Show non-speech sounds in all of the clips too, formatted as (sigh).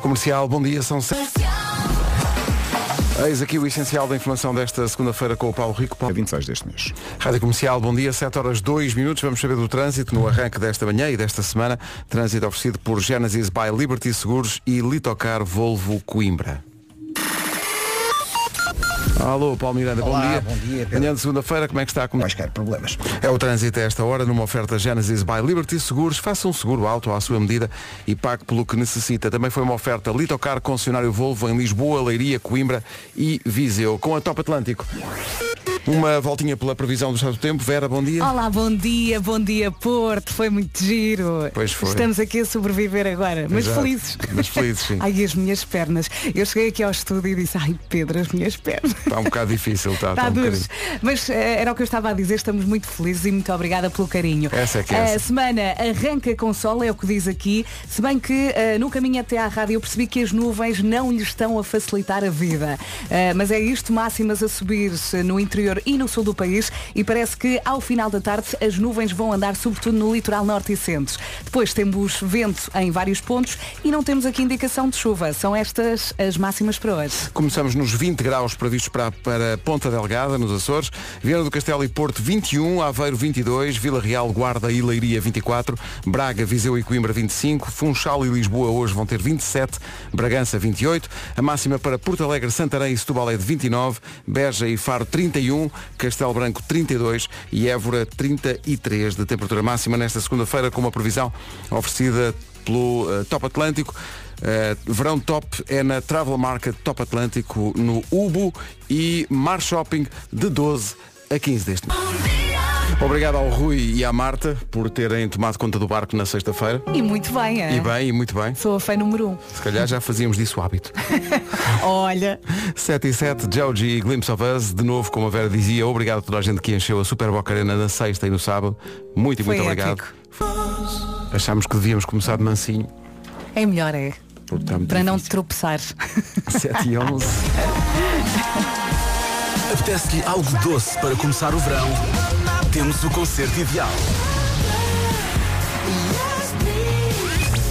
Comercial, bom dia, são sete. Eis aqui o essencial da informação desta segunda-feira com o Paulo Rico. Paulo... 26 deste mês. Rádio Comercial, bom dia, 7 horas 2 minutos. Vamos saber do trânsito no arranque desta manhã e desta semana. Trânsito oferecido por Genesis by Liberty Seguros e Litocar Volvo Coimbra. Alô, Paulo Miranda, Olá, bom dia. bom dia, Pedro. Manhã de segunda-feira, como é que está? Como... Quaisquer problemas. É o trânsito a esta hora numa oferta Genesis by Liberty Seguros. Faça um seguro alto à sua medida e pague pelo que necessita. Também foi uma oferta Litocar concessionário Volvo em Lisboa, Leiria, Coimbra e Viseu. Com a Top Atlântico. Uma voltinha pela previsão do estado do tempo. Vera, bom dia. Olá, bom dia, bom dia Porto, foi muito giro. Pois foi. Estamos aqui a sobreviver agora, mas Exato. felizes. Mas felizes, sim. (laughs) Ai, as minhas pernas. Eu cheguei aqui ao estúdio e disse, ai Pedro, as minhas pernas. Está um bocado difícil, está, Está está um. Mas eh, era o que eu estava a dizer, estamos muito felizes e muito obrigada pelo carinho. Essa é que é A essa. semana arranca com sol, é o que diz aqui, se bem que eh, no caminho até à rádio eu percebi que as nuvens não lhe estão a facilitar a vida. Eh, mas é isto, máximas a subir no interior e no sul do país e parece que ao final da tarde as nuvens vão andar sobretudo no litoral norte e centro. Depois temos vento em vários pontos e não temos aqui indicação de chuva. São estas as máximas para hoje. Começamos nos 20 graus previstos para, para Ponta Delgada, nos Açores, Viana do Castelo e Porto 21, Aveiro 22, Vila Real, Guarda e Leiria 24, Braga, Viseu e Coimbra 25, Funchal e Lisboa hoje vão ter 27, Bragança 28, a máxima para Porto Alegre, Santarém e Setúbal é de 29, Beja e Faro 31, Castelo Branco 32 e Évora 33 de temperatura máxima nesta segunda-feira com uma previsão oferecida pelo eh, Top Atlântico. Eh, verão top é na Travel Market Top Atlântico no Ubo e Mar Shopping de 12 a 15 deste mês. Obrigado ao Rui e à Marta por terem tomado conta do barco na sexta-feira. E muito bem, é? E bem, e muito bem. Sou a fã número um. Se calhar já fazíamos disso hábito. (laughs) Olha, 7 e 7, Joji e Glimpse of Us, de novo, como a Vera dizia, obrigado a toda a gente que encheu a Super Boca Arena na sexta e no sábado. Muito e Foi muito obrigado. épico. Achámos que devíamos começar de mansinho. é melhor, é. muito Para não difícil. tropeçar. (laughs) 7 e 11. (laughs) Apetece-lhe algo doce para começar o verão? Temos o concerto ideal.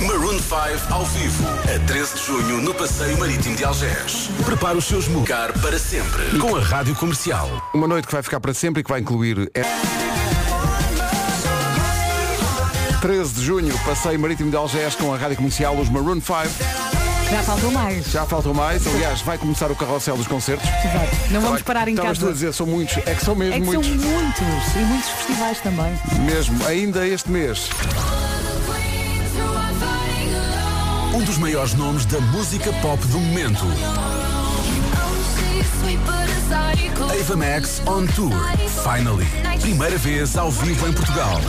Maroon 5 ao vivo, a 13 de junho no Passeio Marítimo de Algés. Prepare os seus mucar para sempre com a Rádio Comercial. Uma noite que vai ficar para sempre e que vai incluir. é- 13 de junho, passeio marítimo de Algés com a rádio comercial, os Maroon 5. Já faltou mais. Já faltam mais, aliás, vai começar o carrossel dos concertos. Exato. Não vamos Estava- parar em estavas tu a casa. dizer, são muitos, é que são mesmo É que muitos. são muitos. E muitos festivais também. Mesmo, ainda este mês. Um dos maiores nomes da música pop do momento. Ava Max on Tour. Finally. Primeira vez ao vivo em Portugal.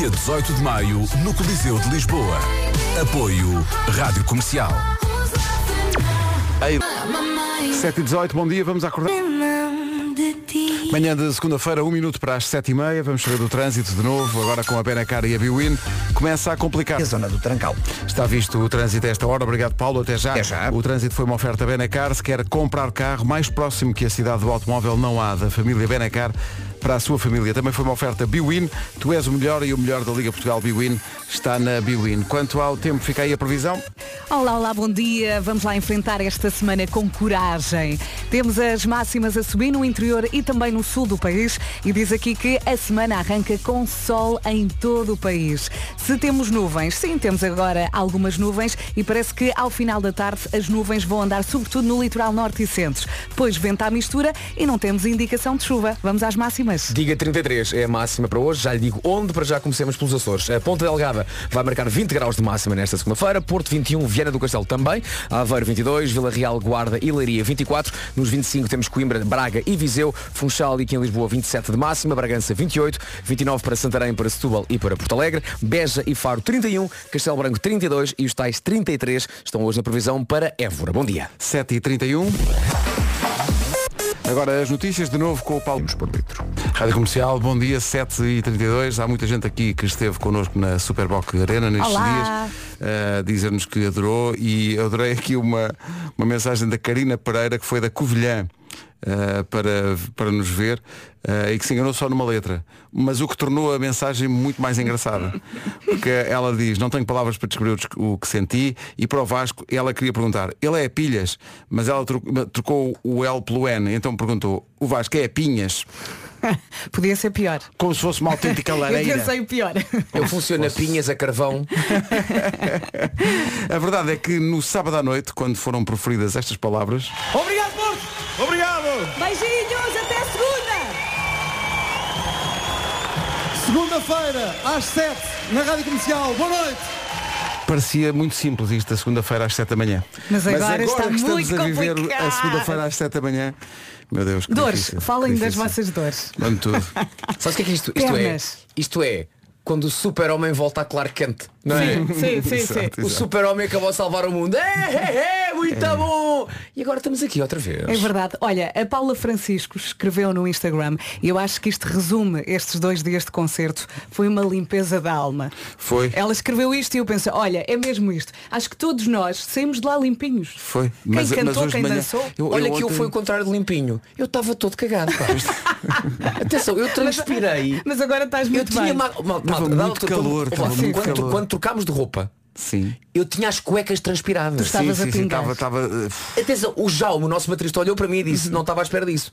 Dia 18 de maio, no Coliseu de Lisboa. Apoio Rádio Comercial. 7 e 18, bom dia, vamos acordar. Manhã de segunda-feira, um minuto para as 7 e meia, vamos saber do trânsito de novo, agora com a Benacar e a Biwin. Começa a complicar. A zona do Trancal. Está visto o trânsito a esta hora. Obrigado, Paulo. Até já. Até já. O trânsito foi uma oferta Benacar. Se quer comprar carro, mais próximo que a cidade do automóvel não há, da família Benacar para a sua família. Também foi uma oferta Biwin. Tu és o melhor e o melhor da Liga Portugal Biwin está na Biwin. Quanto ao tempo, fica aí a previsão. Olá, olá, bom dia. Vamos lá enfrentar esta semana com coragem. Temos as máximas a subir no interior e também no sul do país e diz aqui que a semana arranca com sol em todo o país. Se temos nuvens, sim, temos agora algumas nuvens e parece que ao final da tarde as nuvens vão andar sobretudo no litoral norte e centro. Depois venta à mistura e não temos indicação de chuva. Vamos às máximas. Diga 33 é a máxima para hoje. Já lhe digo onde, para já comecemos pelos Açores. A Ponta Delgada vai marcar 20 graus de máxima nesta segunda-feira. Porto 21, Viana do Castelo também. Aveiro 22, Vila Real, Guarda e Leiria 24. Nos 25 temos Coimbra, Braga e Viseu. Funchal e aqui em Lisboa 27 de máxima. Bragança 28. 29 para Santarém, para Setúbal e para Porto Alegre. Beja e Faro 31. Castelo Branco 32 e os tais 33 estão hoje na previsão para Évora. Bom dia. 7 e 31 Agora as notícias de novo com o Paulo. por litro. Rádio Comercial, bom dia, 7 e 32 Há muita gente aqui que esteve connosco na Superboc Arena nestes Olá. dias, a dizer-nos que adorou e eu adorei aqui uma, uma mensagem da Karina Pereira, que foi da Covilhã. Uh, para, para nos ver uh, e que se enganou só numa letra. Mas o que tornou a mensagem muito mais engraçada. Porque ela diz, não tenho palavras para descrever o que senti e para o Vasco ela queria perguntar, ele é pilhas, mas ela trocou o L pelo N, então perguntou, o Vasco é pinhas. (laughs) Podia ser pior. Como se fosse uma autêntica (laughs) lareira. Eu pensei pior. Eu funciono a pinhas a carvão. (laughs) a verdade é que no sábado à noite, quando foram proferidas estas palavras. Obrigado, Porto! Obrigado! Beijinhos, até segunda! Segunda-feira, às 7, na Rádio Comercial. Boa noite! Parecia muito simples isto, a segunda-feira às 7 da manhã. Mas agora, Mas agora está que estamos muito a viver complicado. a segunda-feira às 7 da manhã. Meu Deus, que Dores, difícil, falem que das difícil. vossas dores. Vamos tudo. (laughs) Sabes o que é que isto, isto é? Isto é quando o super-homem volta a Clark Kent. Não é? Sim, sim, sim, sim. (laughs) Exato, O super-homem acabou a salvar o mundo. É, é, é, muito bom! E agora estamos aqui outra vez. É verdade. Olha, a Paula Francisco escreveu no Instagram e eu acho que isto resume estes dois dias de concerto. Foi uma limpeza da alma. Foi. Ela escreveu isto e eu pensei, olha, é mesmo isto. Acho que todos nós saímos de lá limpinhos. Foi. Quem Mas- mas cantou, de quem manhã- dançou. Eu- Olha que eu fui o contrário de limpinho. Eu estava todo cagado. pá. (laughs) Atenção, eu transpirei. Mas agora estás Eu muito tinha bem. ma- ma- Estava malta, dá muito calor, quando- quando trocámos de roupa, Sim. eu tinha as cuecas transpiradas. Tu Estavas sim, a sim, sim, pingar. estava, estava, uh, Atenção, o Jaume, o nosso baterista, olhou para mim e disse, (laughs) não estava à espera disso.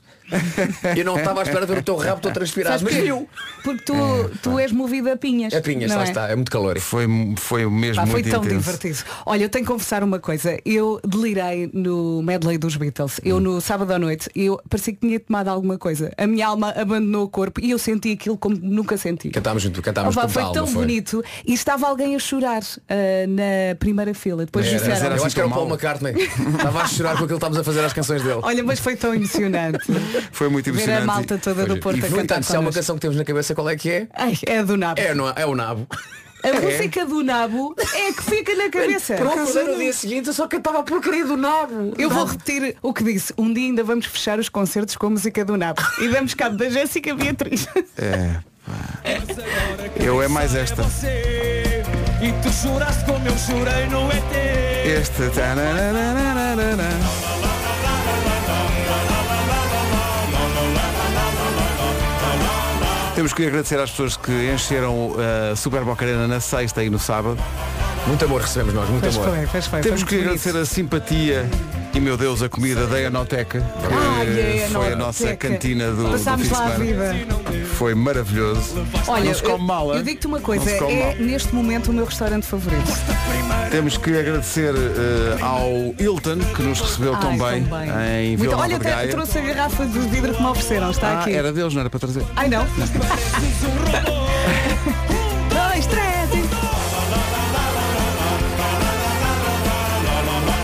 Eu não estava à espera de ver o teu rabo todo transpirado, mas viu. Porque tu, tu és movido a pinhas. É pinhas, lá é? está, é muito calor. foi, foi mesmo Pá, foi muito tão intenso. divertido. Olha, eu tenho que confessar uma coisa. Eu delirei no medley dos Beatles. Hum. Eu no sábado à noite, eu parecia que tinha tomado alguma coisa. A minha alma abandonou o corpo e eu senti aquilo como nunca senti. Cantámos junto, cantámos Opa, com foi tão foi. bonito e estava alguém a chorar ah, na primeira fila. Depois Era, disseram, era eu assim acho que era o Paul. McCartney. Estava a chorar com aquilo que estávamos a fazer às canções dele. Olha, mas foi tão emocionante. (laughs) Foi muito Ver emocionante. a malta toda do E, Porto a no cantar se há uma canção que temos na cabeça, qual é que é? Ai, é a do Nabo. É, não é, é o Nabo. A música do Nabo é que fica na cabeça. Pronto, no dia seguinte, eu só cantava a porcaria do Nabo. Eu vou repetir o que disse. Um dia ainda vamos fechar os concertos com a música do Nabo. E damos cabo da Jéssica Beatriz. É. Eu é mais esta. E tu choraste como eu chorei no ET. Este. Temos que agradecer às pessoas que encheram a Super Boca Arena na sexta e no sábado. Muito amor recebemos nós, muito Pois amor. foi, pois foi. Temos foi que muito agradecer bonito. a simpatia e, meu Deus, a comida da Enoteca. que Ai, a foi a nossa cantina do, do Passámos fim de lá a semana. vida. Foi maravilhoso. Olha, não se come eu, mal, eu digo-te uma Não coisa, é mal. neste momento o meu restaurante favorito. Temos que agradecer eh, ao Hilton, que nos recebeu tão, Ai, bem, tão em Muito- Vila Nova Olha, trouxe a garrafa de vidro que me ofereceram, está Ah, aqui. era deles, não era para trazer. Ai não. Dois, três. e-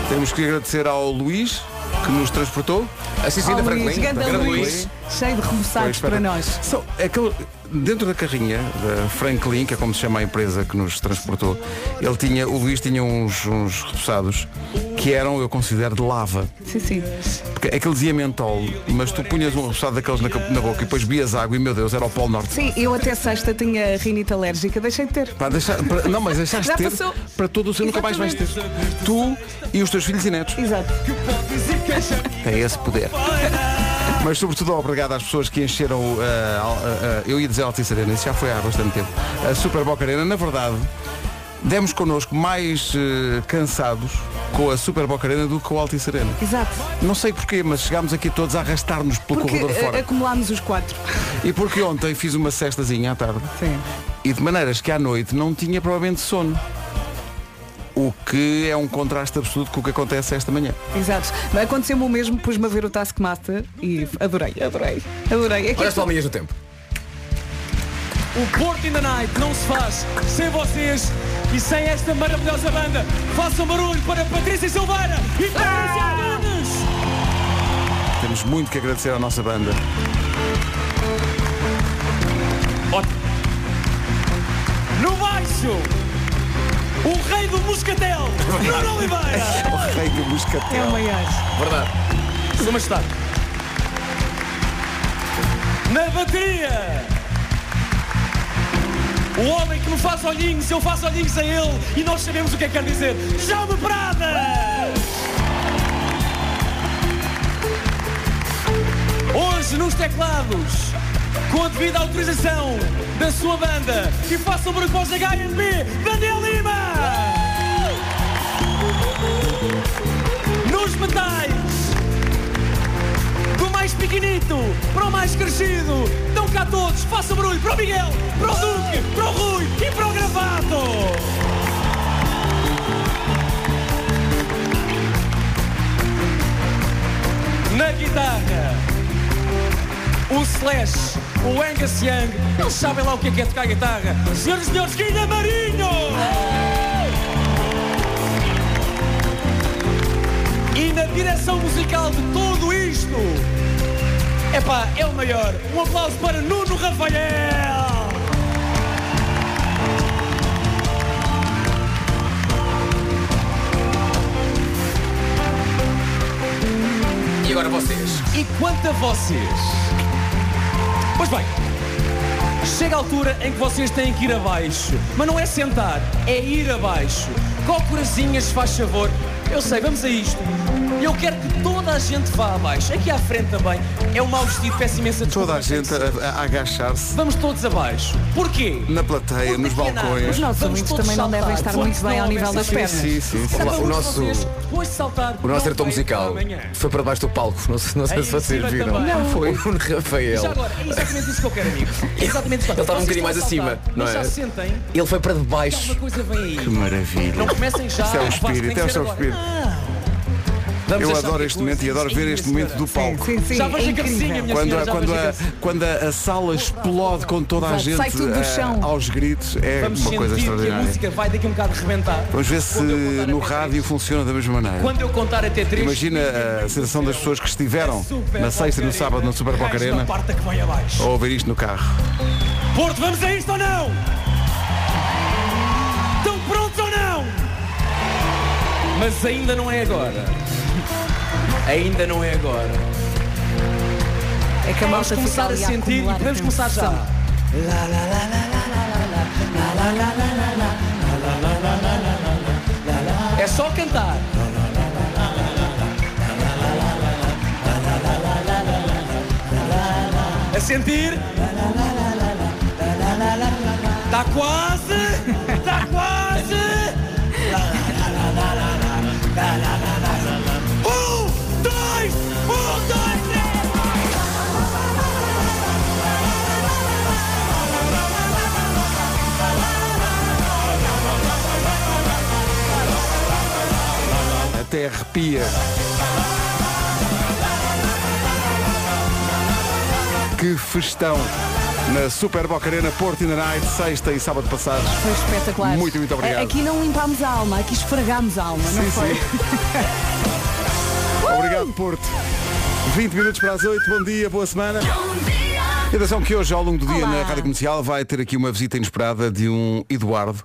Temos que agradecer ao Luís, que nos transportou. Assim sim, Oh, Franklin. ganda Luís, cheio de remoçados para nós. São- aquele- dentro da carrinha da Franklin, que é como se chama a empresa que nos transportou, ele tinha, o Luís tinha uns, uns repousados que eram, eu considero, de lava. Sim, sim. Porque aquele dizia mentol, mas tu punhas um repousado daqueles na, na boca e depois bias água e meu Deus, era o Polo Norte. Sim, eu até sexta tinha rinite alérgica, deixei de ter. Pá, deixa- para- não, mas deixaste de ter para todo o seu nunca mais vais ter. Tu e os teus filhos e netos. Exato. Tem esse poder. (laughs) Mas sobretudo obrigado às pessoas que encheram uh, uh, uh, eu ia dizer Altice Arena, isso já foi há bastante tempo. A Super Boca Arena, na verdade, demos connosco mais uh, cansados com a Super Boca Arena do que com a Altice Arena. Exato. Não sei porquê, mas chegámos aqui todos a arrastar-nos pelo Porque corredor eh, fora. acumulámos os quatro. E porque ontem fiz uma cestazinha à tarde. Sim. E de maneiras que à noite não tinha provavelmente sono. O que é um contraste absoluto com o que acontece esta manhã. Exato. Aconteceu-me o mesmo, pus-me a ver o Taskmaster e adorei, adorei, adorei. É Olha as isto- palminhas no tempo. O Porto in the Night não se faz sem vocês e sem esta maravilhosa banda. Façam barulho para Patrícia Silveira e Patrícia Nunes. Temos muito que agradecer à nossa banda. No baixo, o rei do Moscatel, Bruno Oliveira. (laughs) O rei do É o maior. Verdade. Sua Majestade. Na bateria. O homem que não faz olhinhos, eu faço olhinhos a ele e nós sabemos o que é que quer dizer. Jaume Prada! Hoje nos teclados, com a devida autorização da sua banda, e façam barulho para os HMB, Daniel Nos metais, do mais pequenito para o mais crescido, estão cá todos, façam barulho para o Miguel, para o Duque, para o Rui e para o Gravato! Na guitarra, o Slash, o Angus Young, eles sabem lá o que é, é tocar guitarra. Senhoras e senhores, Guilherme Marinho! Direção musical de tudo isto, epá, é o maior. Um aplauso para Nuno Rafael! E agora vocês. E quanto a vocês? Pois bem, chega a altura em que vocês têm que ir abaixo. Mas não é sentar, é ir abaixo. Cocorazinhas, faz favor. Eu sei, vamos a isto. Eu quero que toda a gente vá abaixo. Aqui à frente também. É um mau vestido, peço imensa desculpa. Toda a gente a, a agachar-se Vamos todos abaixo. Porquê? na plateia, Porque nos nada, balcões. Os nossos ouvintes todos também não devem estar muito bem ao nível das pernas. Sim, sim, sim. Olá, o nosso- depois de saltar, O nosso diretor musical foi para baixo do palco. Não, sei- não sei Aí se vocês viram. também. Não, foi. O Rafael. Já agora, é exatamente isso que eu quero, amigo. É exatamente isso. Ele estava um bocadinho mais acima, não é? já se sentem. Ele foi para debaixo. Que maravilha. Não comecem já. Isso é o espírito, é o seu espírito. Vamos Eu adoro este é momento e adoro ver este momento do palco. Sim, sim, Já é vejo a cabecinha, minha Quando, senhora, a, quando, a a, quando a, a sala explode com toda a gente sai tudo do eh, chão. aos gritos, é Vamos uma coisa que a extraordinária. música vai daqui a um bocado rebentar. Vamos ver se no rádio três. funciona da mesma maneira. Quando eu contar até três. Imagina a sensação das pessoas que estiveram Super na sexta e no sábado na Super Boca Arena ou ouvir isto no carro. Porto, vamos a isto ou não? Estão prontos ou não? Mas ainda não é agora. Ainda não é agora. É que a Vamos malta começar a sentir e podemos começar já. É só cantar. A sentir. Está quase. Está quase. Até arrepia. Que festão na Super Boca Arena Porto in the Night, sexta e sábado passados. Foi espetacular. Muito, muito obrigado. Aqui não limpámos a alma, aqui esfregámos a alma, não Sim, foi? sim. (laughs) Obrigado, Porto. 20 minutos para as 8, bom dia, boa semana. E atenção que hoje, ao longo do dia, Olá. na Rádio Comercial, vai ter aqui uma visita inesperada de um Eduardo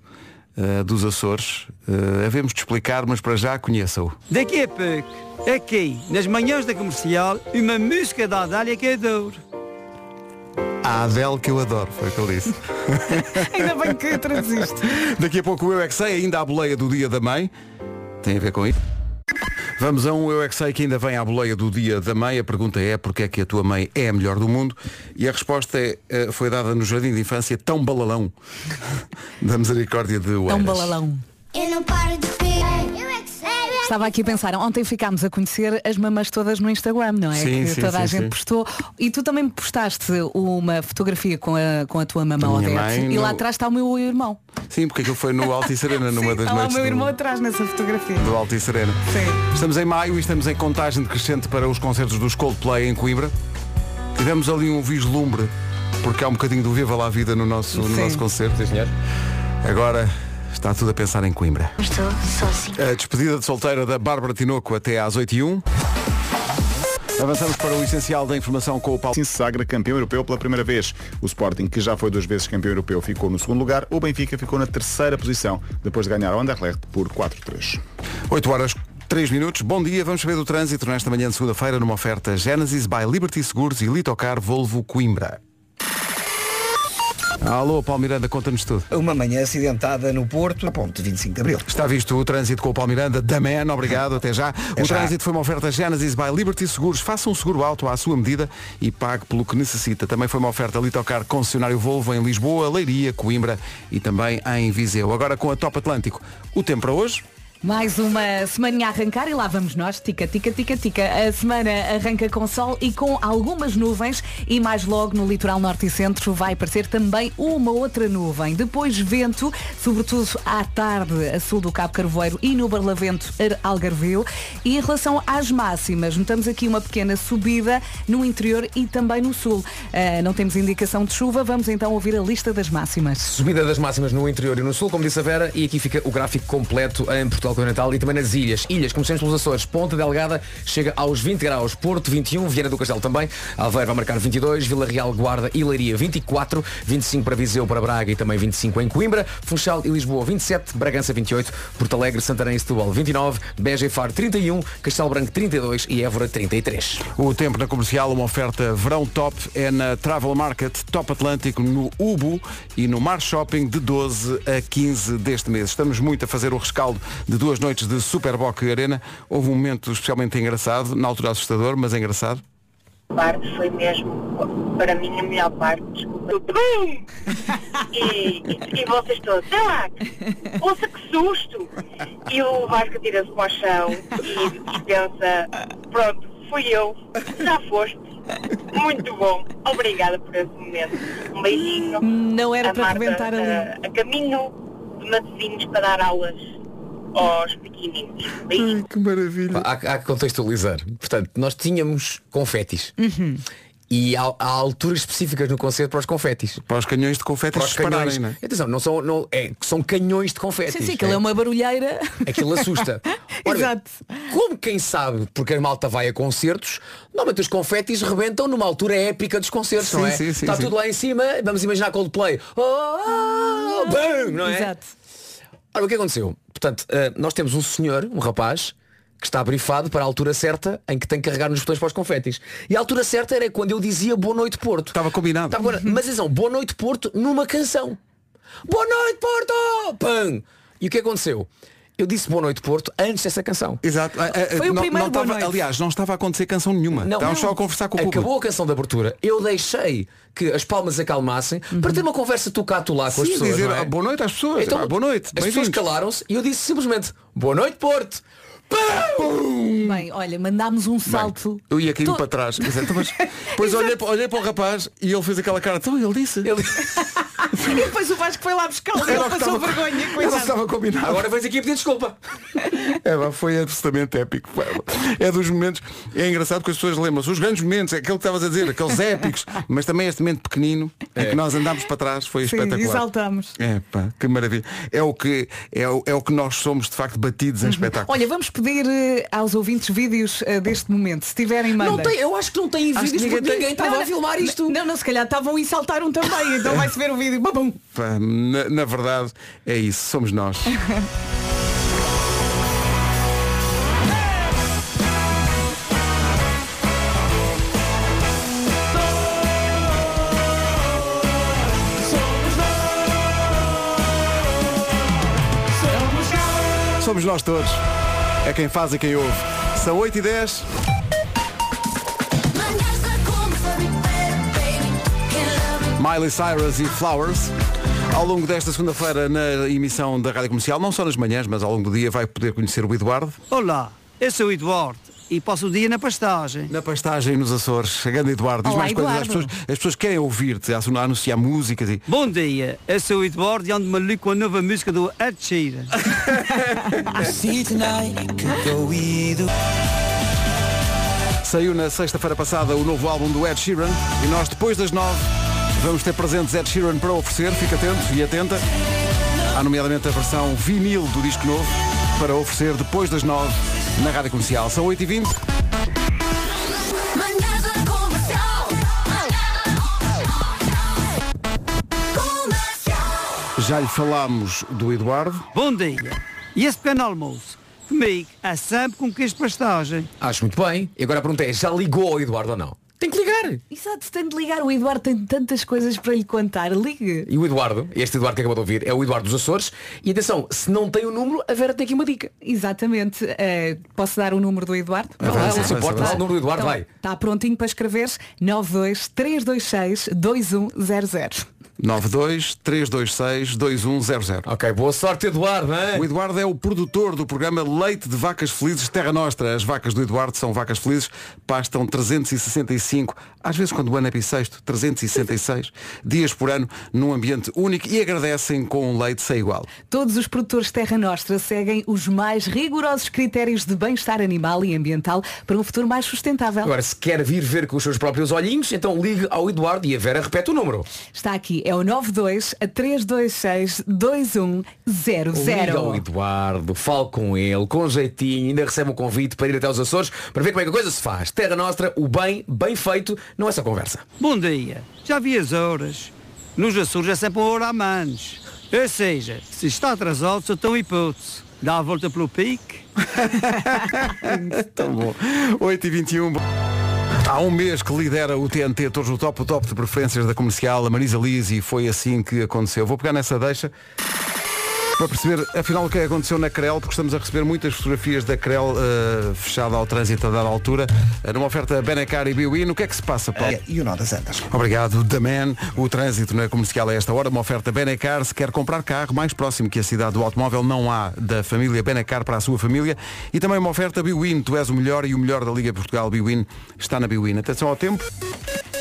eh, dos Açores. Uh, havemos de explicar, mas para já conheça-o. Daqui a pouco, aqui, nas manhãs da comercial, uma música da Adália que adoro. A Adele que eu adoro, foi o que ele disse. (laughs) Ainda bem que traduziste. Daqui a pouco Eu é que sei, ainda a boleia do Dia da Mãe. Tem a ver com isso? Vamos a um Eu é que sei que ainda vem à boleia do Dia da Mãe. A pergunta é porque é que a tua mãe é a melhor do mundo? E a resposta é, eh, foi dada no Jardim de Infância Tão Balalão (laughs) da Misericórdia de Oeiras. Tão balalão. Eu não paro de Estava aqui a pensar, ontem ficámos a conhecer as mamãs todas no Instagram, não é? Sim, que sim, toda a sim, gente sim. postou. E tu também postaste uma fotografia com a, com a tua mamã mãe E lá no- atrás está o meu irmão. Sim, porque aquilo foi no Altice Arena, (laughs) numa Sim, das está lá o noites meu do, irmão atrás nessa fotografia. do Altice Arena. Sim. Estamos em maio e estamos em contagem decrescente para os concertos dos Coldplay em Coimbra. Tivemos ali um vislumbre, porque há um bocadinho do Viva lá a Vida no nosso, no Sim. nosso concerto. Sim, senhor. Agora está tudo a pensar em Coimbra. Estou sozinha. A despedida de solteira da Bárbara Tinoco até às 8h01. Avançamos para o essencial da informação com o Paulo. Assim se sagra campeão europeu pela primeira vez. O Sporting, que já foi duas vezes campeão europeu, ficou no segundo lugar. O Benfica ficou na terceira posição, depois de ganhar ao Anderlecht por 4-3. 8 horas 3 minutos. Bom dia, vamos saber do trânsito nesta manhã de segunda-feira numa oferta Genesis by Liberty Seguros e Litocar Volvo Coimbra. Alô, Paulo Miranda, conta-nos tudo. Uma manhã acidentada no Porto, a ponto de 25 de Abril. Está visto o trânsito com o Paulo Miranda, da Man, obrigado, até já. o já. trânsito foi uma oferta Genesis by Liberty Seguros. Faça um seguro alto à sua medida e pague pelo que necessita. Também foi uma oferta Litocar concessionário Volvo em Lisboa, Leiria, Coimbra e também em Viseu. Agora com a Top Atlântico. O tempo para hoje? Mais uma semana a arrancar e lá vamos nós, tica, tica, tica, tica. A semana arranca com sol e com algumas nuvens e mais logo no litoral norte e centro vai aparecer também uma outra nuvem. Depois vento, sobretudo à tarde a sul do Cabo Carvoeiro e no Barlavento Algarvio. E em relação às máximas, notamos aqui uma pequena subida no interior e também no sul. Ah, não temos indicação de chuva, vamos então ouvir a lista das máximas. Subida das máximas no interior e no sul, como disse a Vera, e aqui fica o gráfico completo em Portugal Continental e também nas ilhas. Ilhas, começamos pelos Açores. Ponta Delgada chega aos 20 graus. Porto 21, Viana do Castelo também. Aveiro vai marcar 22, Vila Real, Guarda e Leiria 24, 25 para Viseu, para Braga e também 25 em Coimbra, Funchal e Lisboa 27, Bragança 28, Porto Alegre, Santarém e Setúbal 29, Beja e Faro 31, Castelo Branco 32 e Évora 33. O tempo na comercial, uma oferta verão top, é na Travel Market Top Atlântico, no Ubu e no Mar Shopping de 12 a 15 deste mês. Estamos muito a fazer o rescaldo de duas noites de Superboc Arena. Houve um momento especialmente engraçado, na altura assustador, mas engraçado. parte foi mesmo, para mim, a melhor parte. Desculpa. (laughs) Bum! E, e, e vocês todos, sei lá, ouça que susto! E o Vasco tira-se para o chão e pensa, pronto, fui eu, já foste. Muito bom. Obrigada por esse momento. Um beijinho. Não era A para Marta, ali. A, a caminho de Matosinhos para dar aulas aos pequeninos. Beijinho. Que maravilha. Há, há que contextualizar. Portanto, nós tínhamos confetis. E há, há alturas específicas no concerto para os confetis. Para os canhões de confetes Para canhões. não é? Atenção, não são, não, é, são canhões de confetis. Sim, sim, aquilo é uma barulheira. Aquilo assusta. (laughs) Ora bem, Exato. como quem sabe, porque a malta vai a concertos, normalmente os confetis rebentam numa altura épica dos concertos, Sim, não é? sim, sim, Está sim. tudo lá em cima, vamos imaginar Coldplay. Oh, oh, bam, não é? Exato. Ora, o que aconteceu? Portanto, eh, nós temos um senhor, um rapaz, que está brifado para a altura certa em que tem que carregar nos botões para os confetis. E a altura certa era quando eu dizia Boa Noite Porto. Estava combinado. Estava. Mas atenção, Boa Noite Porto numa canção. Boa Noite Porto! Pam! E o que aconteceu? Eu disse Boa Noite Porto antes dessa canção. Exato. Ah, ah, Foi o não, primeiro não Noite. aliás, não estava a acontecer canção nenhuma. Estávamos só a conversar com o Acabou público. a canção de abertura. Eu deixei que as palmas acalmassem para ter uma conversa tu cá, tu lá com as Sim, pessoas. dizer, não é? ah, boa noite às pessoas. Então, Ah, boa noite. As pessoas calaram-se e eu disse simplesmente Boa noite Porto. Pam! Bem, olha, mandámos um salto. Eu ia caindo To- para trás. Então, mas- (laughs) Depois olhei, para- olhei para o rapaz e ele fez aquela cara. Então ele disse. Ele- (laughs) (laughs) E depois o Vasco foi lá buscá-lo e ele passou estava- vergonha. Coitado. estava combinado. Agora vens aqui a pedir desculpa. É, foi absolutamente épico. É dos momentos. É engraçado que as pessoas lembram-se. Os grandes momentos, é aquilo que estavas a dizer, aqueles (laughs) épicos. Mas também este momento pequenino em que nós andámos para trás foi Sim, espetacular. exaltamos. É pá, que maravilha. É o que, é, o, é o que nós somos de facto batidos em espetáculo. Olha, vamos pedir eh, aos ouvintes vídeos eh, deste momento. Se tiverem, mandem. Não tem, eu acho que não tem que vídeos porque ninguém estava a filmar isto. Não, não, se calhar estavam e saltaram também. Então vai-se ver o vídeo. Babum. Pá, na, na verdade, é isso. Somos nós. (laughs) Somos nós todos. É quem faz e quem ouve. São 8 e 10. Miley Cyrus e Flowers. Ao longo desta segunda-feira na emissão da Rádio Comercial, não só nas manhãs, mas ao longo do dia vai poder conhecer o Eduardo. Olá, eu sou o Eduardo e passo o dia na pastagem. Na pastagem nos Açores. Grande Eduardo, diz Olá, mais coisas às Eduardo. pessoas. As pessoas querem ouvir-te, a anunciar músicas e. Bom dia, eu sou o Eduardo e ando maluco com a nova música do Ed Sheeran. (laughs) Saiu na sexta-feira passada o novo álbum do Ed Sheeran e nós depois das nove vamos ter presentes Ed Sheeran para oferecer, fica atento e atenta. Há nomeadamente a versão vinil do disco novo para oferecer depois das nove na Rádio Comercial. São 8h20. Já lhe falámos do Eduardo. Bom dia. E esse pequeno almoço? Comigo é sempre com queijo pastagem. Acho muito bem. E agora a pergunta é, já ligou ao Eduardo ou não? Tem que ligar. Exato, tem de ligar. O Eduardo tem tantas coisas para lhe contar. Ligue. E o Eduardo, este Eduardo que acabou de ouvir, é o Eduardo dos Açores. E atenção, se não tem o número, a Vera tem aqui uma dica. Exatamente. Eh, posso dar o número do Eduardo? Vai, vai, não se importa, dá o número do Eduardo, vai. Está prontinho para escreveres 92 326 2100. 92 326 2100. Ok, boa sorte Eduardo, é? O Eduardo é o produtor do programa Leite de Vacas Felizes Terra Nostra. As vacas do Eduardo são vacas felizes, pastam 365, às vezes quando o ano é bissexto, 366 dias por ano, num ambiente único e agradecem com um leite sem igual. Todos os produtores Terra Nostra seguem os mais rigorosos critérios de bem-estar animal e ambiental para um futuro mais sustentável. Agora, se quer vir ver com os seus próprios olhinhos, então ligue ao Eduardo e a Vera repete o número. Está aqui, é o 92 a 326 2100. Liga ao Eduardo, fale com ele, com jeitinho, ainda recebe um convite para ir até os Açores para ver como é que a coisa se faz. Terra Nostra, o bem, bem feito, não é só conversa. Bom dia. Já vi as horas. Nos Açores é sempre uma hora a menos. Ou seja, se está atrasado, só tem hipótese. Dá a volta pelo pique. (laughs) (laughs) Tão bom. 8 e 21 Há um mês que lidera o TNT todos no top, o top de preferências da comercial, a Marisa Liz, e foi assim que aconteceu. Vou pegar nessa deixa para perceber afinal o que é que aconteceu na CREL, porque estamos a receber muitas fotografias da CREL uh, fechada ao trânsito a dada altura, uh, numa oferta Benacar e Biwin. O que é que se passa, Paulo? E o nó das andas. Obrigado, The Man. O trânsito na comercial a esta hora, uma oferta Benacar. Se quer comprar carro mais próximo que a cidade do automóvel, não há da família Benacar para a sua família. E também uma oferta Biwin. Tu és o melhor e o melhor da Liga Portugal. Biwin está na Biwin. Atenção ao tempo.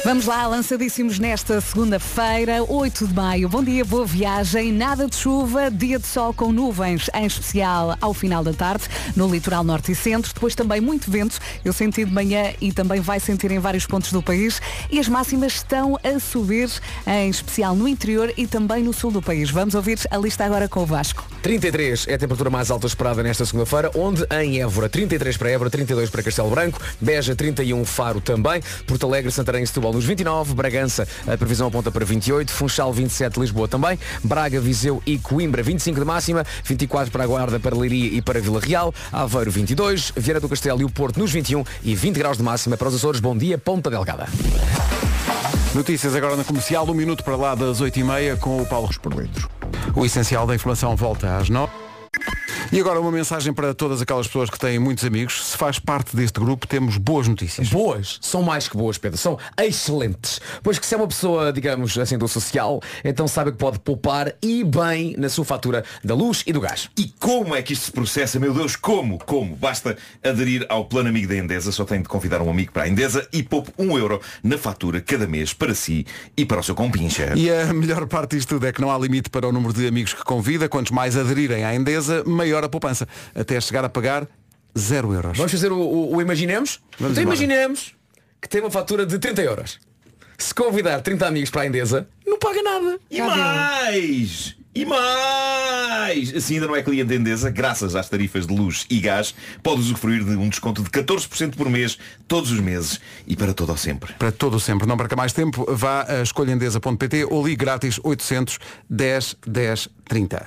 Vamos lá, lançadíssimos nesta segunda-feira, 8 de maio. Bom dia, boa viagem, nada de chuva, dia de sol com nuvens, em especial ao final da tarde, no litoral norte e centro. Depois também muito vento, eu senti de manhã e também vai sentir em vários pontos do país. E as máximas estão a subir, em especial no interior e também no sul do país. Vamos ouvir a lista agora com o Vasco. 33 é a temperatura mais alta esperada nesta segunda-feira, onde em Évora 33 para Évora, 32 para Castelo Branco, Beja 31, Faro também, Porto Alegre, Santarém e Nos 29, Bragança a previsão aponta para 28, Funchal 27, Lisboa também, Braga, Viseu e Coimbra 25 de máxima, 24 para a Guarda, para Leiria e para Vila Real, Aveiro 22, Vieira do Castelo e o Porto nos 21 e 20 graus de máxima para os Açores. Bom dia, Ponta Delgada. Notícias agora na comercial, um minuto para lá das 8h30 com o Paulo Ros por litro. O essencial da informação volta às 9 e agora uma mensagem para todas aquelas pessoas que têm muitos amigos. Se faz parte deste grupo, temos boas notícias. Boas? São mais que boas, Pedro. São excelentes. Pois que se é uma pessoa, digamos assim, do social, então sabe que pode poupar e bem na sua fatura da luz e do gás. E como é que isto se processa? Meu Deus, como? Como? Basta aderir ao plano amigo da Endesa, só tem de convidar um amigo para a Endesa e poupe um euro na fatura cada mês para si e para o seu compincha. E a melhor parte disto tudo é que não há limite para o número de amigos que convida. Quantos mais aderirem à Endesa, maior a poupança. Até chegar a pagar zero euros. Vamos fazer o, o, o imaginemos? Vamos então embora. imaginemos que tem uma fatura de 30 euros. Se convidar 30 amigos para a Endesa, não paga nada. E mais! E mais! Assim ainda não é cliente Endesa, graças às tarifas de luz e gás, pode usufruir de um desconto de 14% por mês, todos os meses e para todo ou sempre. Para todo o sempre. Não perca mais tempo, vá a escolhaendesa.pt ou ligue grátis 800 10 10 30.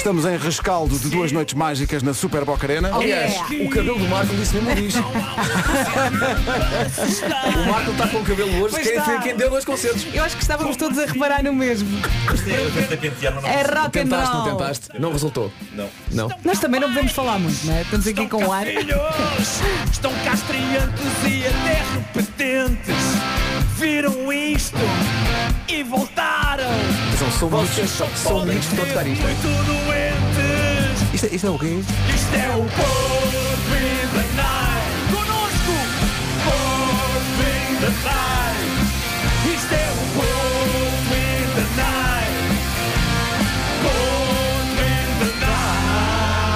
Estamos em rescaldo de duas noites mágicas na Super Boca Arena. Aliás, o cabelo do Marco disse mesmo isso. o Marco está com o cabelo hoje, quem, está. quem deu dois concertos. Eu acho que estávamos todos a reparar no mesmo. É rock and Tentaste, não roll. tentaste? Não resultou. Não. Não. Nós também não podemos falar muito, não é? Estamos aqui com o ar. Estão castriantes e até repetentes. Viram isto e voltaram. São muitos, Vocês só são tocar isto. Muito. Isto, é- isto é o quê? Isto é o Porto in the Night. Conosco! Porto in the Night. Isto é o Porto in the Night. Porto in the Night.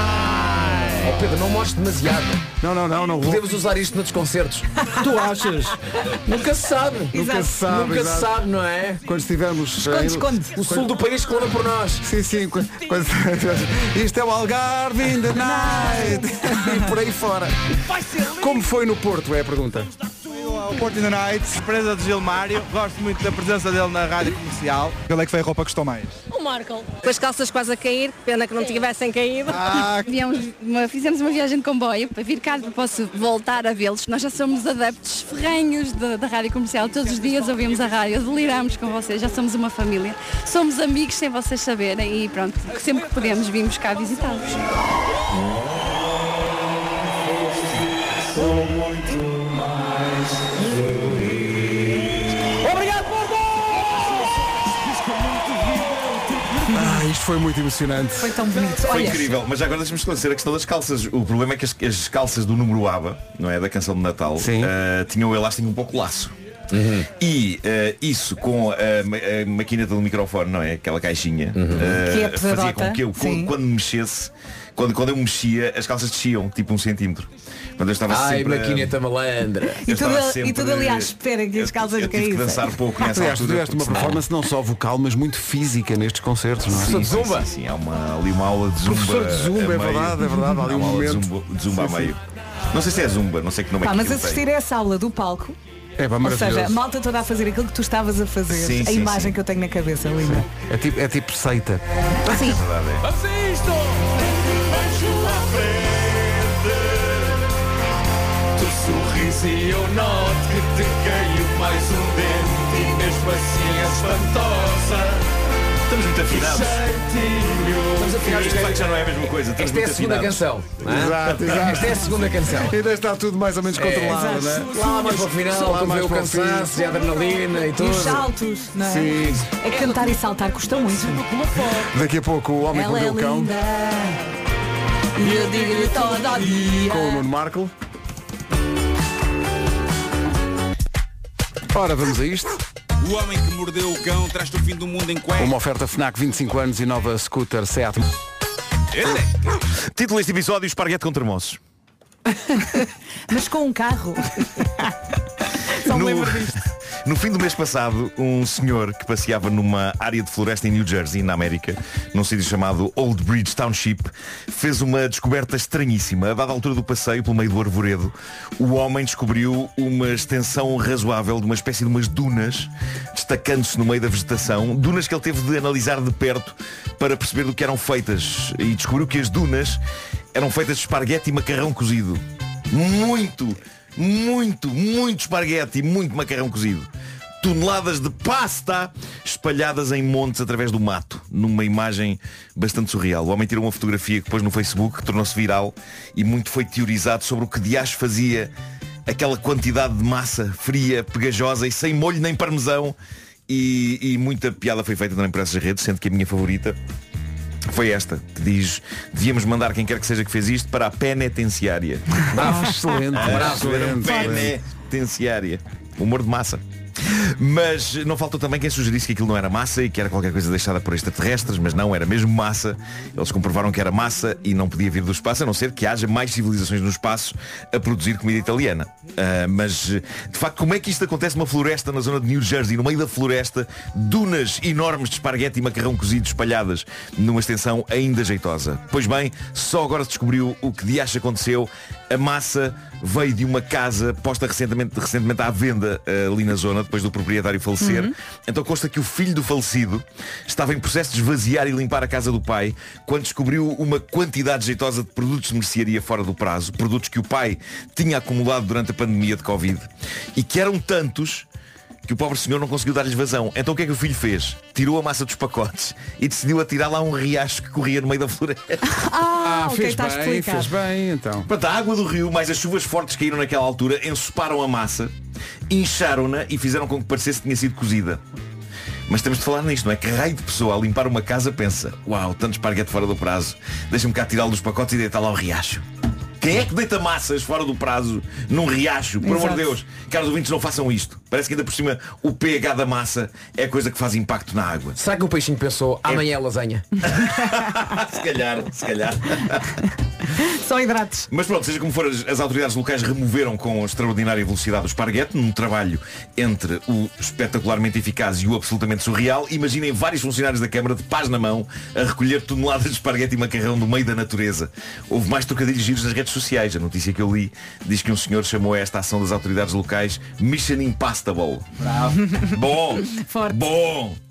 Oh Pedro, não mostres demasiado. Não, não, não, não vou. Podemos usar isto nos concertos. Tu achas? Nunca se sabe. Nunca se sabe. Nunca se sabe, não é? Quando estivermos. Esconde, eh, esconde. O sul do país clama por nós. Sim, sim. Quando, (laughs) isto é o Algarve in the night. e por aí fora. Como foi no Porto, é a pergunta. Porto in the Night, empresa de Gilmário. Gosto muito da presença dele na rádio comercial. Qual é que foi a roupa que gostou mais? O Marco. Com as calças quase a cair, pena que não tivessem caído. Ah. (laughs) Uma- fizemos uma viagem de comboio para vir cá, para posso voltar a vê-los. Nós já somos adeptos ferrenhos da, da rádio comercial. Todos os dias ouvimos a rádio, deliramos com vocês, já somos uma família. Somos amigos sem vocês saberem e pronto, sempre que podemos vimos cá visitá-los. Sou muito mais Ah, isto foi muito emocionante. Foi tão bonito. Foi Olha, incrível, mas agora deixa-me esclarecer a questão das calças. O problema é que as, as calças do número ABBA, não é? Da canção de Natal, eh, tinham o elástico um pouco laço. E eh, isso com a, a maquineta do microfone, não é? Aquela caixinha, Que é fazia com que eu, sim. quando, quando me mexesse, quando, quando eu mexia, as calças desciam, tipo um centímetro. Quando eu estava Ai, sempre a- maquineta malandra. eu e tudo, estava e sempre- tudo ali à espera que as calças eu tive que caíssem. dançar pouco nessa Aliás, tu altura. tiveste uma performance não só vocal, mas muito física nestes concertos, não é? Sim, sim, sim, sim, há uma, ali uma aula de zumba. Professor de zumba, é verdade, é verdade, há ali um uma aula de momento. zumba, de zumba Sim, a meio. Não sei se é zumba, não sei que nome é que mas assistir a essa aula do palco, É pá, ou seja, a malta toda a fazer aquilo que tu estavas a fazer, Sim, a sim, imagem sim. que eu tenho na cabeça, linda. É tipo, é tipo seita. Sim. Vamos a isto! Vejo à frente Tu e eu noto que te caiu mais um dente E mesmo assim é espantosa Estamos muito afinados. Estamos afinados. Isto de facto já não é a mesma coisa. estamos Esta é a muito segunda afinados. canção. não é? Exato, exato. Esta é a segunda canção. Ainda está tudo mais ou menos controlado, não é? Lá mais para o final, Lá mais o para o fim. cansaço e a adrenalina e E tudo. os saltos, não é? Sim. É que cantar e saltar custa muito. Daqui a pouco o Homem que Ela é Mordeu o Cão linda. E eu digo-lhe todo dia. com o Nuno Marco. Ora, vamos a isto. O homem que mordeu o cão traz-te o fim do mundo em cuecas. Uma oferta FNAC 25 anos e nova scooter Seat. Título deste episódio, esparguete com termossos. (laughs) Mas com um carro. (laughs) Só me No, lembro disto. No fim do mês passado, um senhor que passeava numa área de floresta em New Jersey, na América, num sítio chamado Old Bridge Township, fez uma descoberta estranhíssima. A dada altura do passeio, pelo meio do arvoredo, o homem descobriu uma extensão razoável de uma espécie de umas dunas, destacando-se no meio da vegetação, dunas que ele teve de analisar de perto para perceber do que eram feitas. E descobriu que as dunas eram feitas de esparguete e macarrão cozido. Muito, muito, muito esparguete e muito macarrão cozido. Toneladas de pasta espalhadas em montes através do mato, numa imagem bastante surreal. O homem tirou uma fotografia que pôs no Facebook, que tornou-se viral e muito foi teorizado sobre o que Dias fazia aquela quantidade de massa fria, pegajosa e sem molho nem parmesão. E, e muita piada foi feita também por essas redes, sendo que a minha favorita foi esta, que diz devíamos mandar quem quer que seja que fez isto para a penitenciária. Ah, excelente, Ah, excelente. penitenciária. Humor de massa. Mas não faltou também quem sugerisse que aquilo não era massa e que era qualquer coisa deixada por extraterrestres, mas não, era mesmo massa. Eles comprovaram que era massa e não podia vir do espaço, a não ser que haja mais civilizações no espaço a produzir comida italiana. Ah, mas, de facto, como é que isto acontece numa floresta na zona de New Jersey, no meio da floresta, dunas enormes de esparguete e macarrão cozido espalhadas numa extensão ainda jeitosa? Pois bem, só agora se descobriu o que de acha aconteceu. A massa veio de uma casa posta recentemente, recentemente à venda eh, ali na zona, depois do proprietário falecer. Uhum. Então consta que o filho do falecido estava em processo de esvaziar e limpar a casa do pai quando descobriu uma quantidade jeitosa de produtos de mercearia fora do prazo, produtos que o pai tinha acumulado durante a pandemia de Covid e que eram tantos que o pobre senhor não conseguiu dar-lhes vazão. Então o que é que o filho fez? Tirou a massa dos pacotes e decidiu atirar lá um riacho que corria no meio da floresta. (laughs) Ah, ok, fez está bem, fez bem, então. Portanto, a água do rio, mais as chuvas fortes que caíram naquela altura, ensoparam a massa, incharam-na e fizeram com que parecesse que tinha sido cozida. Mas temos de falar nisto, não é? Que raio de pessoa a limpar uma casa pensa Uau, tanto esparguete fora do prazo Deixa-me cá tirá-lo dos pacotes e deitar lá o riacho Quem é que deita massas fora do prazo num riacho? Por amor de. Deus, caros ouvintes, não façam isto Parece que ainda por cima o pH da massa é a coisa que faz impacto na água Será que o peixinho pensou amanhã é lasanha? (laughs) Se calhar, se calhar (laughs) (laughs) Só hidratos. Mas pronto, seja como for, as, as autoridades locais removeram com extraordinária velocidade o esparguete num trabalho entre o espetacularmente eficaz e o absolutamente surreal. Imaginem vários funcionários da Câmara de paz na mão a recolher toneladas de esparguete e macarrão no meio da natureza. Houve mais trocadilhos giros nas redes sociais. A notícia que eu li diz que um senhor chamou esta ação das autoridades locais Mission Impastable. Bravo. Bom, (laughs) bom.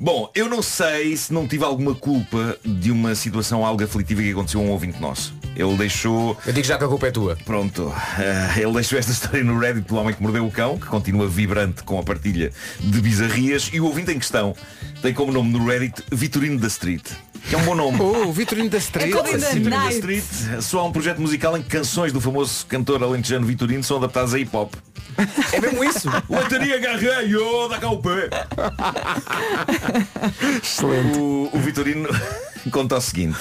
Bom, eu não sei se não tive alguma culpa de uma situação algo aflitiva que aconteceu a um ouvinte nosso. Ele deixou. Eu digo já que a culpa é tua. Pronto. eh, ele deixou esta (laughs) história no Reddit do Homem que Mordeu o Cão, que continua vibrante com a partilha de bizarrias. E o ouvinte em questão tem como nome no Reddit Vitorino da Street. Que é um bom nome. (laughs) Oh, Vitorino da Street. É Vitorino da. Street só há um projeto musical em que canções do famoso cantor alentejano Vitorino são adaptadas a hip hop. É mesmo isso? Leitaria agarrei, oh, dá cá o pé. Excelente. O, o Vitorino (laughs) conta o seguinte.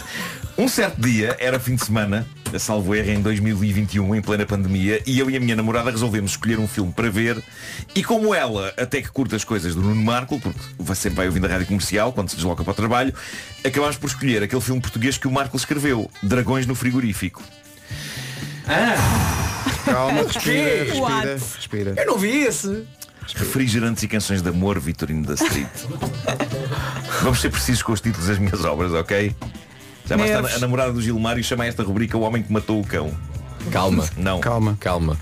Um certo dia, era fim de semana, a salvo erro em 2021, em plena pandemia, e eu e a minha namorada resolvemos escolher um filme para ver. E como ela até que curta as coisas do Nuno Marco, porque vai sempre vai ouvindo a rádio comercial quando se desloca para o trabalho, acabámos por escolher aquele filme português que o Marco escreveu, Dragões no Frigorífico. Calma, respira, respira, respira. Eu não vi esse. Refrigerantes e canções de amor, Vitorino da Street. Vamos ser precisos com os títulos das minhas obras, ok? Já basta Nervos. a namorada do Gilmário chama esta rubrica O Homem que Matou o Cão. Calma, Não. Calma. calma.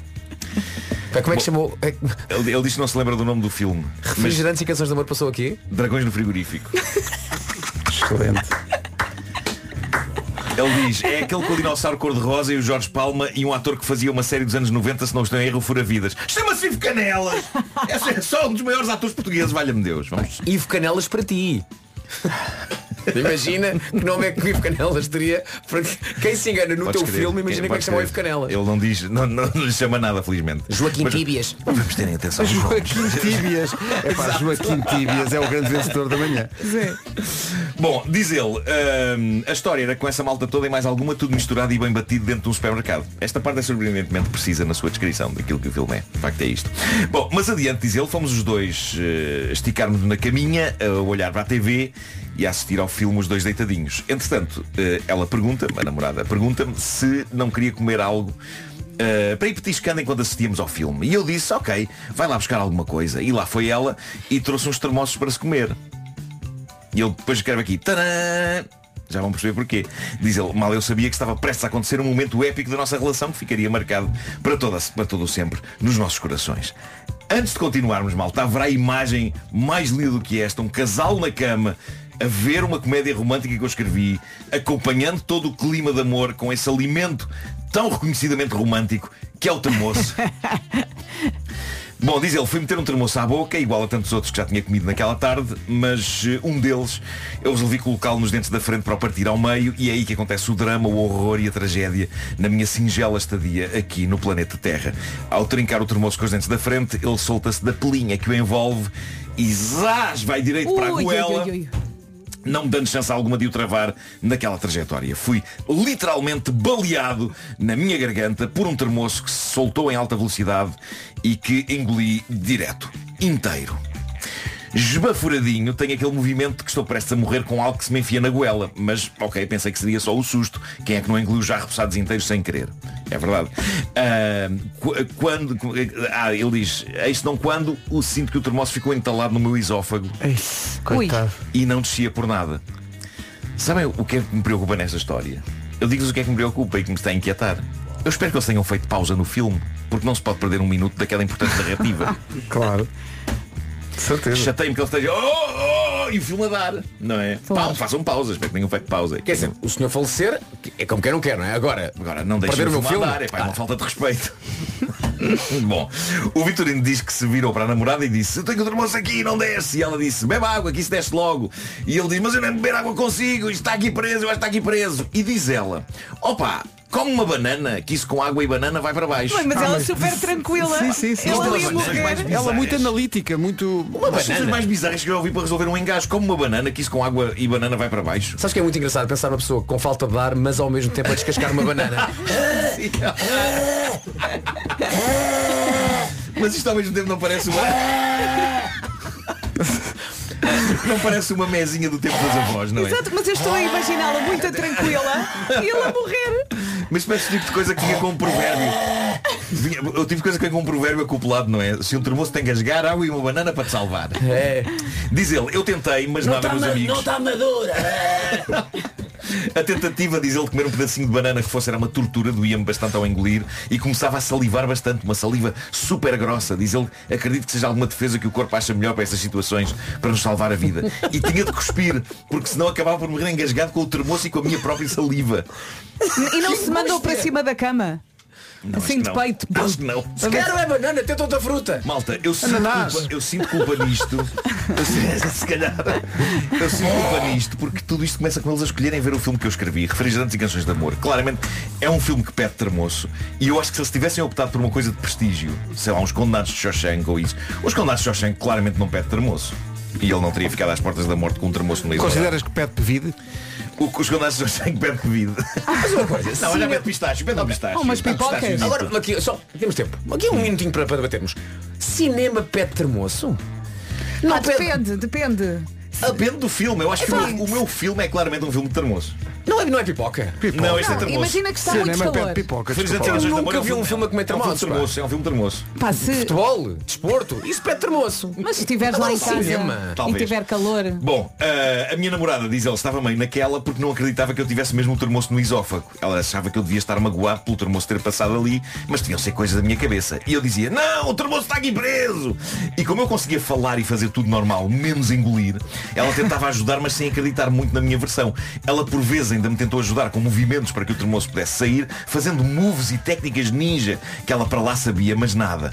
Como é que chamou? É, Ele, ele disse que não se lembra do nome do filme. Mas Refrigerantes e canções de amor passou aqui? Dragões no Frigorífico. (laughs) Excelente. Ele diz, é aquele com o dinossauro cor-de-rosa e o Jorge Palma e um ator que fazia uma série dos anos 90, se não estou em erro, Fura Vidas. Chama-se Ivo Canelas! Esse é só um dos maiores atores portugueses, valha-me Deus. Vamos. Ivo Canelas para ti. Imagina que nome é que o Ivo Canelas teria. Porque quem se engana no Podes teu crer. filme, imagina como é que chama o. Ivo Canelas. Ele não diz, não, não, não lhe chama nada, felizmente. Joaquim Mas Tíbias. Vamos terem atenção. aos nomes. Joaquim Tíbias. É pá, Joaquim Tíbias é o grande vencedor da manhã. Bom, diz ele, hum, a história era com essa malta toda e mais alguma, tudo misturado e bem batido dentro de um supermercado. Esta parte é surpreendentemente precisa na sua descrição daquilo que o filme é. De facto é isto. Bom, mas adiante, diz ele, fomos os dois eh, esticar-nos na caminha, a olhar para a TV e a assistir ao filme os dois deitadinhos. Entretanto, eh, ela pergunta-me, a namorada pergunta-me, se não queria comer algo Uh, para ir petiscando enquanto assistíamos ao filme. E eu disse, ok, vai lá buscar alguma coisa. E lá foi ela e trouxe uns termossos para se comer. E ele depois escreve aqui! Já vão perceber porquê. Diz ele, mal eu sabia que estava prestes a acontecer um momento épico da nossa relação que ficaria marcado para, toda, para todo sempre nos nossos corações. Antes de continuarmos, malta, haverá imagem mais linda do que esta, um casal na cama a ver uma comédia romântica que eu escrevi, acompanhando todo o clima de amor com esse alimento tão reconhecidamente romântico que é o termoço. (laughs) Bom, diz ele, fui meter um termoço à boca, igual a tantos outros que já tinha comido naquela tarde, mas eh, um deles eu resolvi colocá-lo nos dentes da frente para o partir ao meio e é aí que acontece o drama, o horror e a tragédia na minha singela estadia aqui no planeta Terra. Ao trincar o termoço com os dentes da frente, ele solta-se da pelinha que o envolve e zás, vai direito para a Ui, ui, goela ui, ui. Não me dando chance alguma de o travar naquela trajetória. Fui literalmente baleado na minha garganta por um termoço que se soltou em alta velocidade e que engoli direto, inteiro. Esbafuradinho, tem aquele movimento de que estou prestes a morrer com algo que se me enfia na goela. Mas, ok, pensei que seria só o susto. Quem é que não engoliu já repousados inteiros sem querer? É verdade. Ah, qu- quando. Ah, ele diz, eis não quando o sinto que o termoço ficou entalado no meu esófago Coitado. e não descia por nada. Sabem o que é que me preocupa nesta história? Eu digo-vos o que é que me preocupa e que me está a inquietar. Eu espero que eles tenham feito pausa no filme, porque não se pode perder um minuto daquela importante narrativa. (laughs) Claro. De certeza. Chatei-me que eles estejam. Oh, oh, e o filme a dar, não é? Pau, façam pausa, espero que tenham feito pausa. Quer dizer, o senhor falecer é como quem não quer, não é? Agora, Agora não deixem perder o o meu filme andar, é pá, é uma falta de respeito. (laughs) Bom, o Vitorino diz que se virou para a namorada e disse Eu tenho o termoço aqui e não desce E ela disse, bebe água, que isso desce logo E ele diz, mas eu nem beber água consigo Isto está aqui preso, eu acho que está aqui preso E diz ela, opa, come uma banana Que isso com água e banana vai para baixo mas ela é super tranquila. Sim, sim, sim. Ela é morrer. Ela muito analítica, muito. Uma das coisas banana? mais bizarras que eu já ouvi para resolver um engasgo Como uma banana, que isso com água e banana vai para baixo Sabes que é muito engraçado pensar uma pessoa com falta de ar, mas ao mesmo tempo a descascar uma banana. (laughs) Mas isto ao mesmo tempo não parece uma. (laughs) Não parece uma mesinha do tempo das avós, não é? Exato, mas eu estou a imaginá-la muito tranquila e ela a morrer. Mas parece o tipo de coisa que vinha com um provérbio. Tipo de coisa que vem com um provérbio acoplado, não é? Se um termoço tem que gasgar, água e uma banana para te salvar. É. Diz ele, eu tentei, mas Não nada, tá meus amigos. não tá madura. (laughs) A tentativa, diz ele, de comer um pedacinho de banana que fosse era uma tortura, doía-me bastante ao engolir e começava a salivar bastante, uma saliva super grossa. Diz ele, acredito que seja alguma defesa que o corpo acha melhor para essas situações para nos salvar a vida. E tinha de cuspir, porque senão acabava por morrer engasgado com o termoço e com a minha própria saliva. E não se mandou para cima da cama? Não, assim de não. peito. Acho que não. Se calhar não é banana, tenta outra fruta. Malta, eu sinto, Ananás. culpa, eu sinto culpa nisto. Eu sinto- (laughs) se calhar. Eu sinto culpa nisto porque tudo isto começa com eles a escolherem ver o filme que eu escrevi, Refrigerantes e Canções de Amor. Claramente é um filme que pede termoço e eu acho que se eles tivessem optado por uma coisa de prestígio, sei lá, uns condenados de Shawshank ou isso, os condenados de Shawshank claramente não pede termoço. E ele não teria ficado às portas da morte com um termoço no Consideras que pede bevide? o que os condenados de Shawshank pede Covid. Mas uma coisa, Não, olha, pede pistache, pede pistache. Oh, pipocas. Agora, aqui, só, temos tempo. Aqui um minutinho para, para debatermos. Cinema pede termoço? Não, depende, depende. Depende do filme. Eu acho que o meu- o meu filme é claramente um filme de termoço. Não é, não é pipoca? Não, este é Não, termoço. imagina que está muito Cinema calor. pede pipoca. Desculpa e lá. De nunca vi um filme a comer É um filme pá. termoço, é um filme termoço. Pá, se... Futebol, desporto, isso pede termoço. Mas se estiveres lá em casa cinema. e Talvez. tiver calor. Bom, eh, a minha namorada, diz ela, estava meio naquela porque não acreditava que eu tivesse mesmo o termoço no esófago. Ela achava que eu devia estar magoado pelo termoço ter passado ali, mas tinham ser coisas da minha cabeça. E eu dizia, não, o termoço está aqui preso! E como eu conseguia falar e fazer tudo normal, menos engolir, ela tentava ajudar, mas sem acreditar muito na minha versão. Ela por vezes ainda me tentou ajudar com movimentos para que o termoço pudesse sair, fazendo moves e técnicas ninja que ela para lá sabia, mas nada.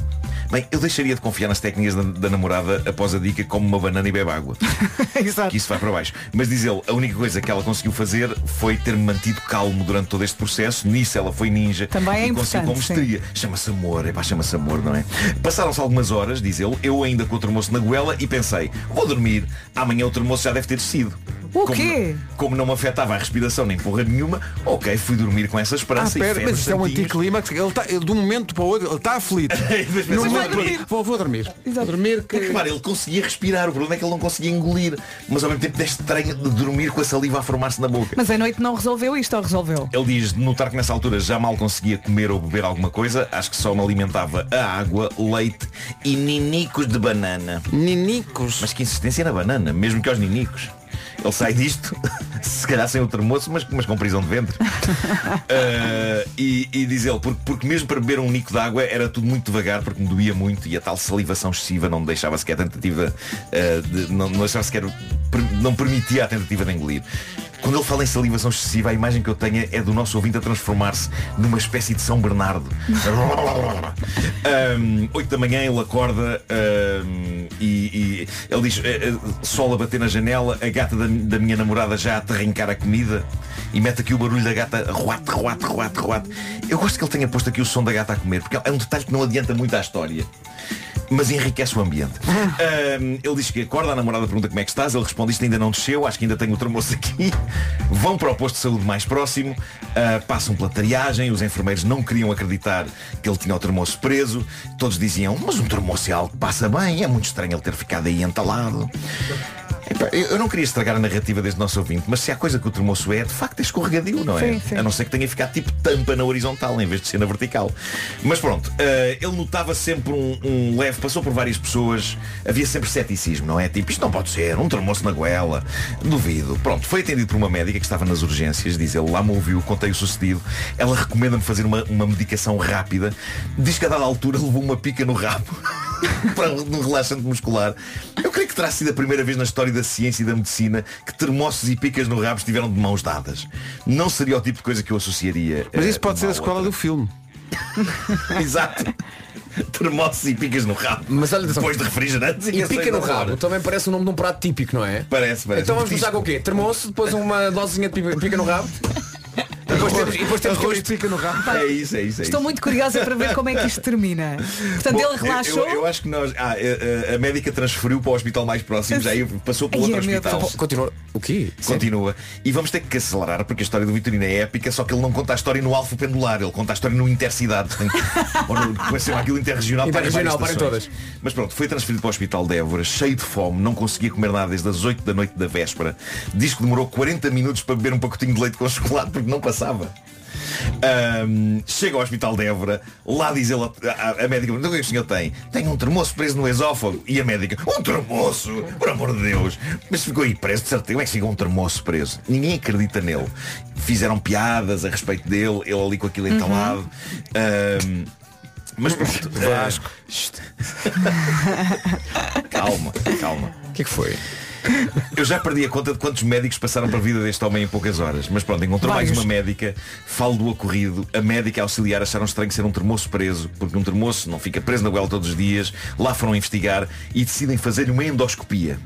Bem, eu deixaria de confiar nas técnicas da, da namorada após a dica como uma banana e bebe água. (laughs) Exato. Que isso vai para baixo. Mas diz ele, a única coisa que ela conseguiu fazer foi ter-me mantido calmo durante todo este processo. Nisso ela foi ninja. Também é e conseguiu com mestria. Chama-se amor, é pá, chama-se amor, não é? Passaram-se algumas horas, diz ele, eu ainda com o termoço na goela e pensei, vou dormir, amanhã o termoço já deve ter descido. O como, quê? Como não me afetava a respiração nem porra nenhuma, ok, fui dormir com essa Ah, esperança e pera, fé mas isto é um anticlímax. Ele está, ele, de um momento para o outro, ele está aflito. (laughs) Mas No momento- dormir. Vou, vou dormir. Vou dormir que... Repara, ele conseguia respirar, o problema é que ele não conseguia engolir. Mas ao mesmo tempo é estranho de dormir com a saliva a formar-se na boca. Mas a noite não resolveu isto ou resolveu? Ele diz de notar que nessa altura já mal conseguia comer ou beber alguma coisa, acho que só me alimentava a água, leite e ninicos de banana. Ninicos. Mas que insistência na banana, mesmo que aos ninicos. Ele sai disto, (laughs) se calhar sem o termoço, mas, mas com prisão de ventre. Ah, (laughs) e, e diz ele, porque, porque mesmo para beber um nico de água era tudo muito devagar, porque me doía muito e a tal salivação excessiva não me deixava sequer a tentativa ah, de, não, não deixava sequer não permitia a tentativa de engolir. Quando ele fala em salivação excessiva, a imagem que eu tenho é do nosso ouvinte a transformar-se numa espécie de São Bernardo. (laughs) Um, 8 da manhã ele acorda um, e, e ele diz eh, eh, sol a bater na janela, a gata da, da minha namorada já a terrincar a comida e mete aqui o barulho da gata ruate, ruate, ruate, ruate. Eu gosto que ele tenha posto aqui o som da gata a comer, porque é um detalhe que não adianta muito à história. Mas enriquece o ambiente. Um, ele diz que acorda, a namorada pergunta como é que estás, ele responde isto ainda não desceu, acho que ainda tenho o termoço aqui. (laughs) Vão para o posto de saúde mais próximo, uh, passam pela triagem, os enfermeiros não queriam acreditar que ele tinha o termoço preso, todos diziam, mas um termoço é algo que passa bem, é muito estranho ele ter ficado aí entalado. Eu não queria estragar a narrativa deste nosso ouvinte, mas se há coisa que o termoço é, de facto é escorregadio, não é? Sim, sim. A não ser que tenha ficado tipo tampa na horizontal em vez de ser na vertical. Mas pronto, eh, ele notava sempre um, um leve, passou por várias pessoas, havia sempre ceticismo, não é? Tipo, isto não pode ser, um termoço na goela, duvido. Pronto, foi atendido por uma médica que estava nas urgências, diz ele, lá me ouviu, contei o sucedido. Ela recomenda-me fazer uma, uma medicação rápida. Diz que a dada altura levou uma pica no rabo. (laughs) para um relaxante muscular. Eu creio que terá sido a primeira vez na história da ciência e da medicina que termossos e picas no rabo estiveram de mãos dadas. Não seria o tipo de coisa que eu associaria. Mas eh, isso pode ser a sequela do filme. (laughs) (laughs) Exato. Termossos e picas no rabo. Mas olha, Depois de refrigerantes E canções pica no rabo também parece o nome de um prato típico, não é? Parece, parece. Então vamos começar com o quê? Termoço, depois uma dosezinha de pica no rabo. (laughs) E depois temos, e depois temos Arroz pica no rabo. É isso, é isso. É Estou isso. muito curiosa para ver como é que isto termina. Portanto, Bom, ele relaxou. Eu, eu acho que nós. Ah, a, a- a médica transferiu para o hospital mais próximo, já aí passou para Ai, outro meu hospital. Deus. Continua. O quê? Continua. E vamos ter que acelerar porque a história do Vitorino é épica, só que ele não conta a história no alfa pendular, ele conta a história no intercidade. Tem que- (laughs) Ou no, como é que se chama aquilo interregional, Interregional, para para estações. Mas pronto, foi transferido para o hospital de Évora, cheio de fome, não conseguia comer nada desde as 8 da noite da véspera. Diz que demorou 40 minutos para beber um pacotinho de leite com chocolate porque não passava. Ahm, chega ao hospital de Évora, lá diz ele, a médica, então o que é que o senhor tem? Tem um termoço preso no esófago. E a médica, um termoço, por amor de Deus. Mas ficou aí preso, de certeza. Como é que ficou um termoço preso? Ninguém acredita nele. Fizeram piadas a respeito dele, ele ali com aquilo entalado. Ahm, mas pronto. Vasco. (laughs) (laughs) calma, calma. O que é que foi? Eu já perdi a conta de quantos médicos passaram para a vida deste homem em poucas horas. Mas pronto, encontrou mais Vários. uma médica, falo do ocorrido. A médica auxiliar acharam estranho ser um termoço preso, porque um termoço não fica preso na goela todos os dias. Lá foram investigar e decidem fazer uma endoscopia.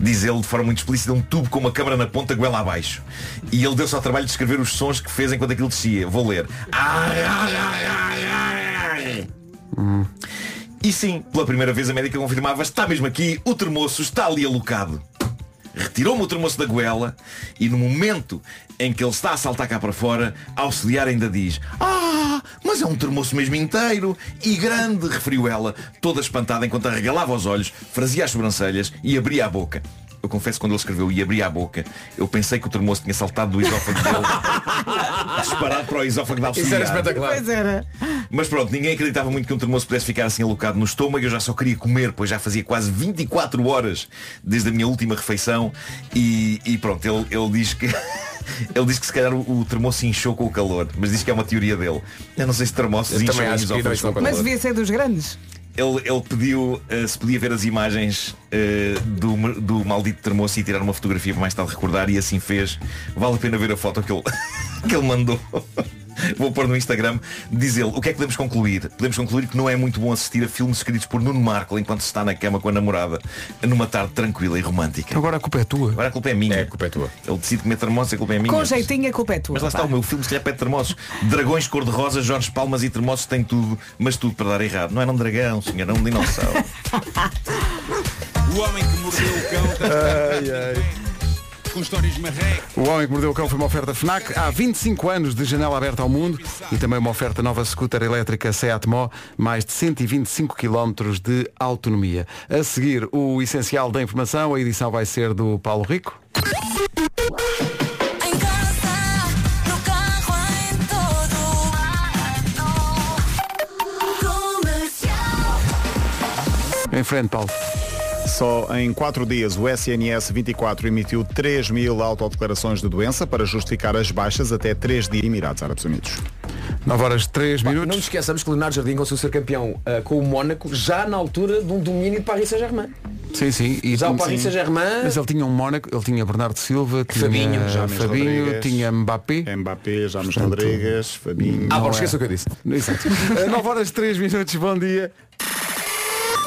Diz ele de forma muito explícita um tubo com uma câmara na ponta goela abaixo. E ele deu-se ao trabalho de escrever os sons que fez enquanto aquilo descia. Vou ler. E sim, pela primeira vez a médica confirmava está mesmo aqui, o termoço está ali alocado. Retirou-me o termoço da goela e no momento em que ele está a saltar cá para fora, a auxiliar ainda diz Ah, mas é um termoço mesmo inteiro e grande, referiu ela, toda espantada enquanto arregalava os olhos, frazia as sobrancelhas e abria a boca. Eu confesso que quando ele escreveu e abria a boca, eu pensei que o termoço tinha saltado do esófago dele (laughs) disparado para o esófago da auxiliar. Isso era espetacular. Pois era. Mas pronto, ninguém acreditava muito que um termoço pudesse ficar assim alocado no estômago. Eu já só queria comer, pois já fazia quase 24 horas desde a minha última refeição. E, e pronto, ele, ele diz que. (laughs) Ele diz que se calhar o, o termoço inchou com o calor, mas diz que é uma teoria dele. Eu não sei se termoços incham os esófagos o Mas devia ser dos grandes. Ele, ele pediu eh, se podia ver as imagens eh, do, do maldito termoço e tirar uma fotografia para mais tarde recordar e assim fez. Vale a pena ver a foto que ele, (laughs) que ele mandou. (laughs) Vou pôr no Instagram. Diz ele, o que é que podemos concluir? Podemos concluir que não é muito bom assistir a filmes escritos por Nuno Marco enquanto se está na cama com a namorada numa tarde tranquila e romântica. Agora a culpa é tua. Agora a culpa é minha. É, a culpa é tua. Ele decide comer termoços, a culpa é minha. Com jeitinho a culpa é tua. Mas lá está pá. o meu filme, se calhar pede termoços. Dragões cor-de-rosa, Jorge Palmas e termoços tem tudo, mas tudo para dar errado. Não era um dragão, senhor, era um dinossauro. (laughs) O homem que mordeu o cão Ai, ai. Com histórias marrecas. O Homem que Mordeu o Cão foi uma oferta FNAC há 25 anos de janela aberta ao mundo e também uma oferta nova scooter elétrica Seat Mó, mais de 125 km de autonomia. A seguir, o essencial da informação, a edição vai ser do Paulo Rico. Em casa, no carro, em todo. Comercial. Em frente, Paulo. Só em quatro dias o SNS 24 emitiu 3 mil autodeclarações de doença para justificar as baixas até 3 dias Emirados Árabes Unidos. 9 horas 3 Pá, minutos. Não nos esqueçamos que Leonardo Jardim conseguiu ser campeão ah, com o Mónaco já na altura de um domínio de Paris Saint-Germain. Sim, sim. E Já o. Paris Saint-Germain- Mas ele tinha um Mónaco, ele tinha Bernardo Silva, tinha Fabinho, James Fabinho, Rodrigues. tinha Mbappé. Mbappé, James Portanto, Rodrigues, Fabinho. Ah, Não bom, é. esqueça o que eu disse. Exato. (laughs) 9 horas 3 minutos, bom dia.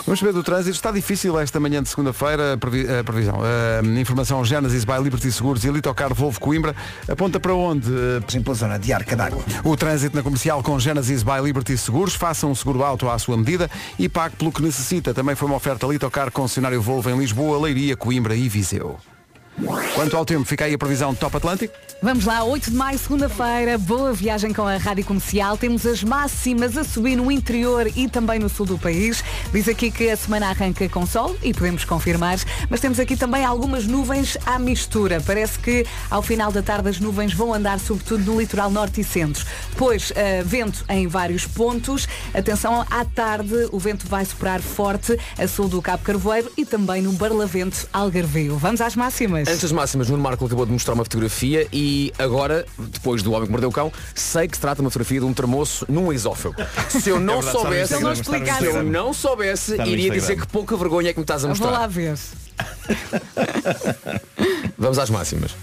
Vamos saber do trânsito. Está difícil esta manhã de segunda-feira a previ- a previsão. A informação Genesis by Liberty Seguros e Litocar Volvo Coimbra aponta para onde? Exemplo, a zona de Arca d'Água. O trânsito na comercial com Genesis by Liberty Seguros. Faça um seguro auto à sua medida e pague pelo que necessita. Também foi uma oferta Litocar concessionário Volvo em Lisboa, Leiria, Coimbra e Viseu. Quanto ao tempo, fica aí a previsão Top Atlântico. Vamos lá, 8 de maio, segunda-feira, boa viagem com a Rádio Comercial. Temos as máximas a subir no interior e também no sul do país. Diz aqui que a semana arranca com sol e podemos confirmar, mas temos aqui também algumas nuvens à mistura. Parece que ao final da tarde as nuvens vão andar sobretudo no litoral norte e centro. Depois, eh, vento em vários pontos. Atenção, à tarde o vento vai soprar forte a sul do Cabo Carvoeiro e também no Barlavento Algarvio. Vamos às máximas. Antes das máximas, Nuno Marco acabou de mostrar uma fotografia e agora, depois do Homem que Mordeu o Cão, sei que se trata de uma fotografia de um termoço num esófago. Se eu (laughs) não É verdade, soubesse, Instagram, está no se eu não soubesse, iria dizer que pouca vergonha é que me estás a Eu vou mostrar. lá ver. Vamos às máximas.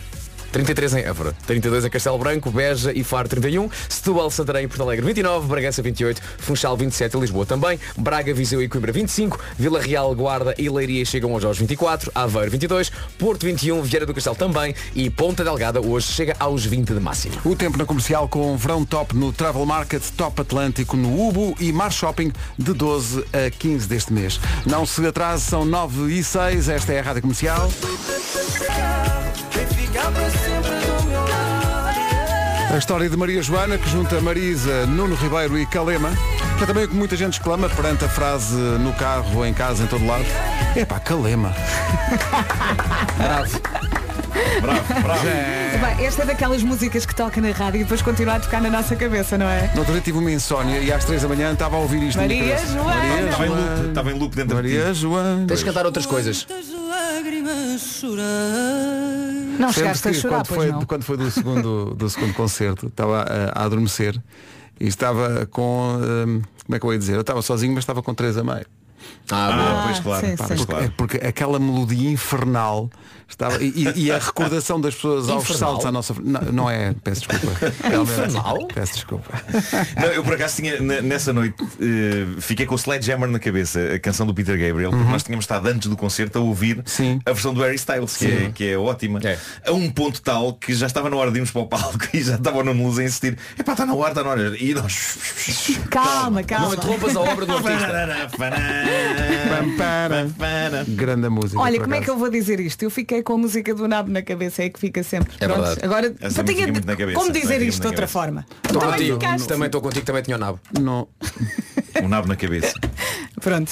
33 em Évora, 32 em Castelo Branco, Beja e Faro 31, Setúbal, Santarém e Porto Alegre 29, Bragança 28, Funchal 27 e Lisboa também, Braga, Viseu e Coimbra 25, Vila Real, Guarda e Leiria chegam hoje aos 24, Aveiro 22, Porto 21, Vieira do Castelo também e Ponta Delgada hoje chega aos 20 de máximo. O tempo na comercial com verão top no Travel Market, Top Atlântico no Ubo e Mar Shopping de 12 a 15 deste mês. Não se atrase, são 9 e 6, esta é a Rádio Comercial. A história de Maria Joana, que junta Marisa, Nuno Ribeiro e Calema, que é também o que muita gente exclama perante a frase no carro, em casa, em todo lado. Epá, Calema. (laughs) Bravo, bravo. Bem, esta é daquelas músicas que toca na rádio e depois continua a tocar na nossa cabeça, não é? No outro dia tive uma insónia e às 3 da manhã estava a ouvir isto. Maria. Joana. Maria Estava em loop, estava em loop dentro de ti. Maria Joana. Tens de cantar outras coisas. Não Sempre chegaste a que chorar, quando pois foi, não. quando foi do segundo, do segundo concerto, estava a, a adormecer e estava com. hum, como é que eu ia dizer? Eu estava sozinho, mas estava com três a meio. Ah, Ah, pois claro. sim, Pá, sim. porque, é porque aquela melodia infernal estava, e, e- e a recordação das pessoas aos Infernal? saltos à nossa frente. Não, não é, peço desculpa. Infernal? Peço desculpa. Não, eu por acaso tinha, nessa noite, eh, fiquei com o Sledgehammer na cabeça, a canção do Peter Gabriel, porque nós tínhamos estado antes do concerto a ouvir Uhum. Sim. a versão do Harry Styles, que é, que é ótima, É. a um ponto tal que já estava na hora de irmos para o palco e já estava no Luz a insistir, epá, está na hora, está na hora. E nós. Calma, calma. Não interrompas a obra do artista. Grande música. Olha, como é que acaso. eu vou dizer isto? Eu fiquei com a música do Nabo na cabeça, é que fica sempre. É Pronto. verdade. Agora, só tinha na cabeça, como dizer isto de na outra forma? Estou Também contigo. ficaste. Também estou contigo, também tinha o nabo. Não. Um nabo na cabeça. Pronto.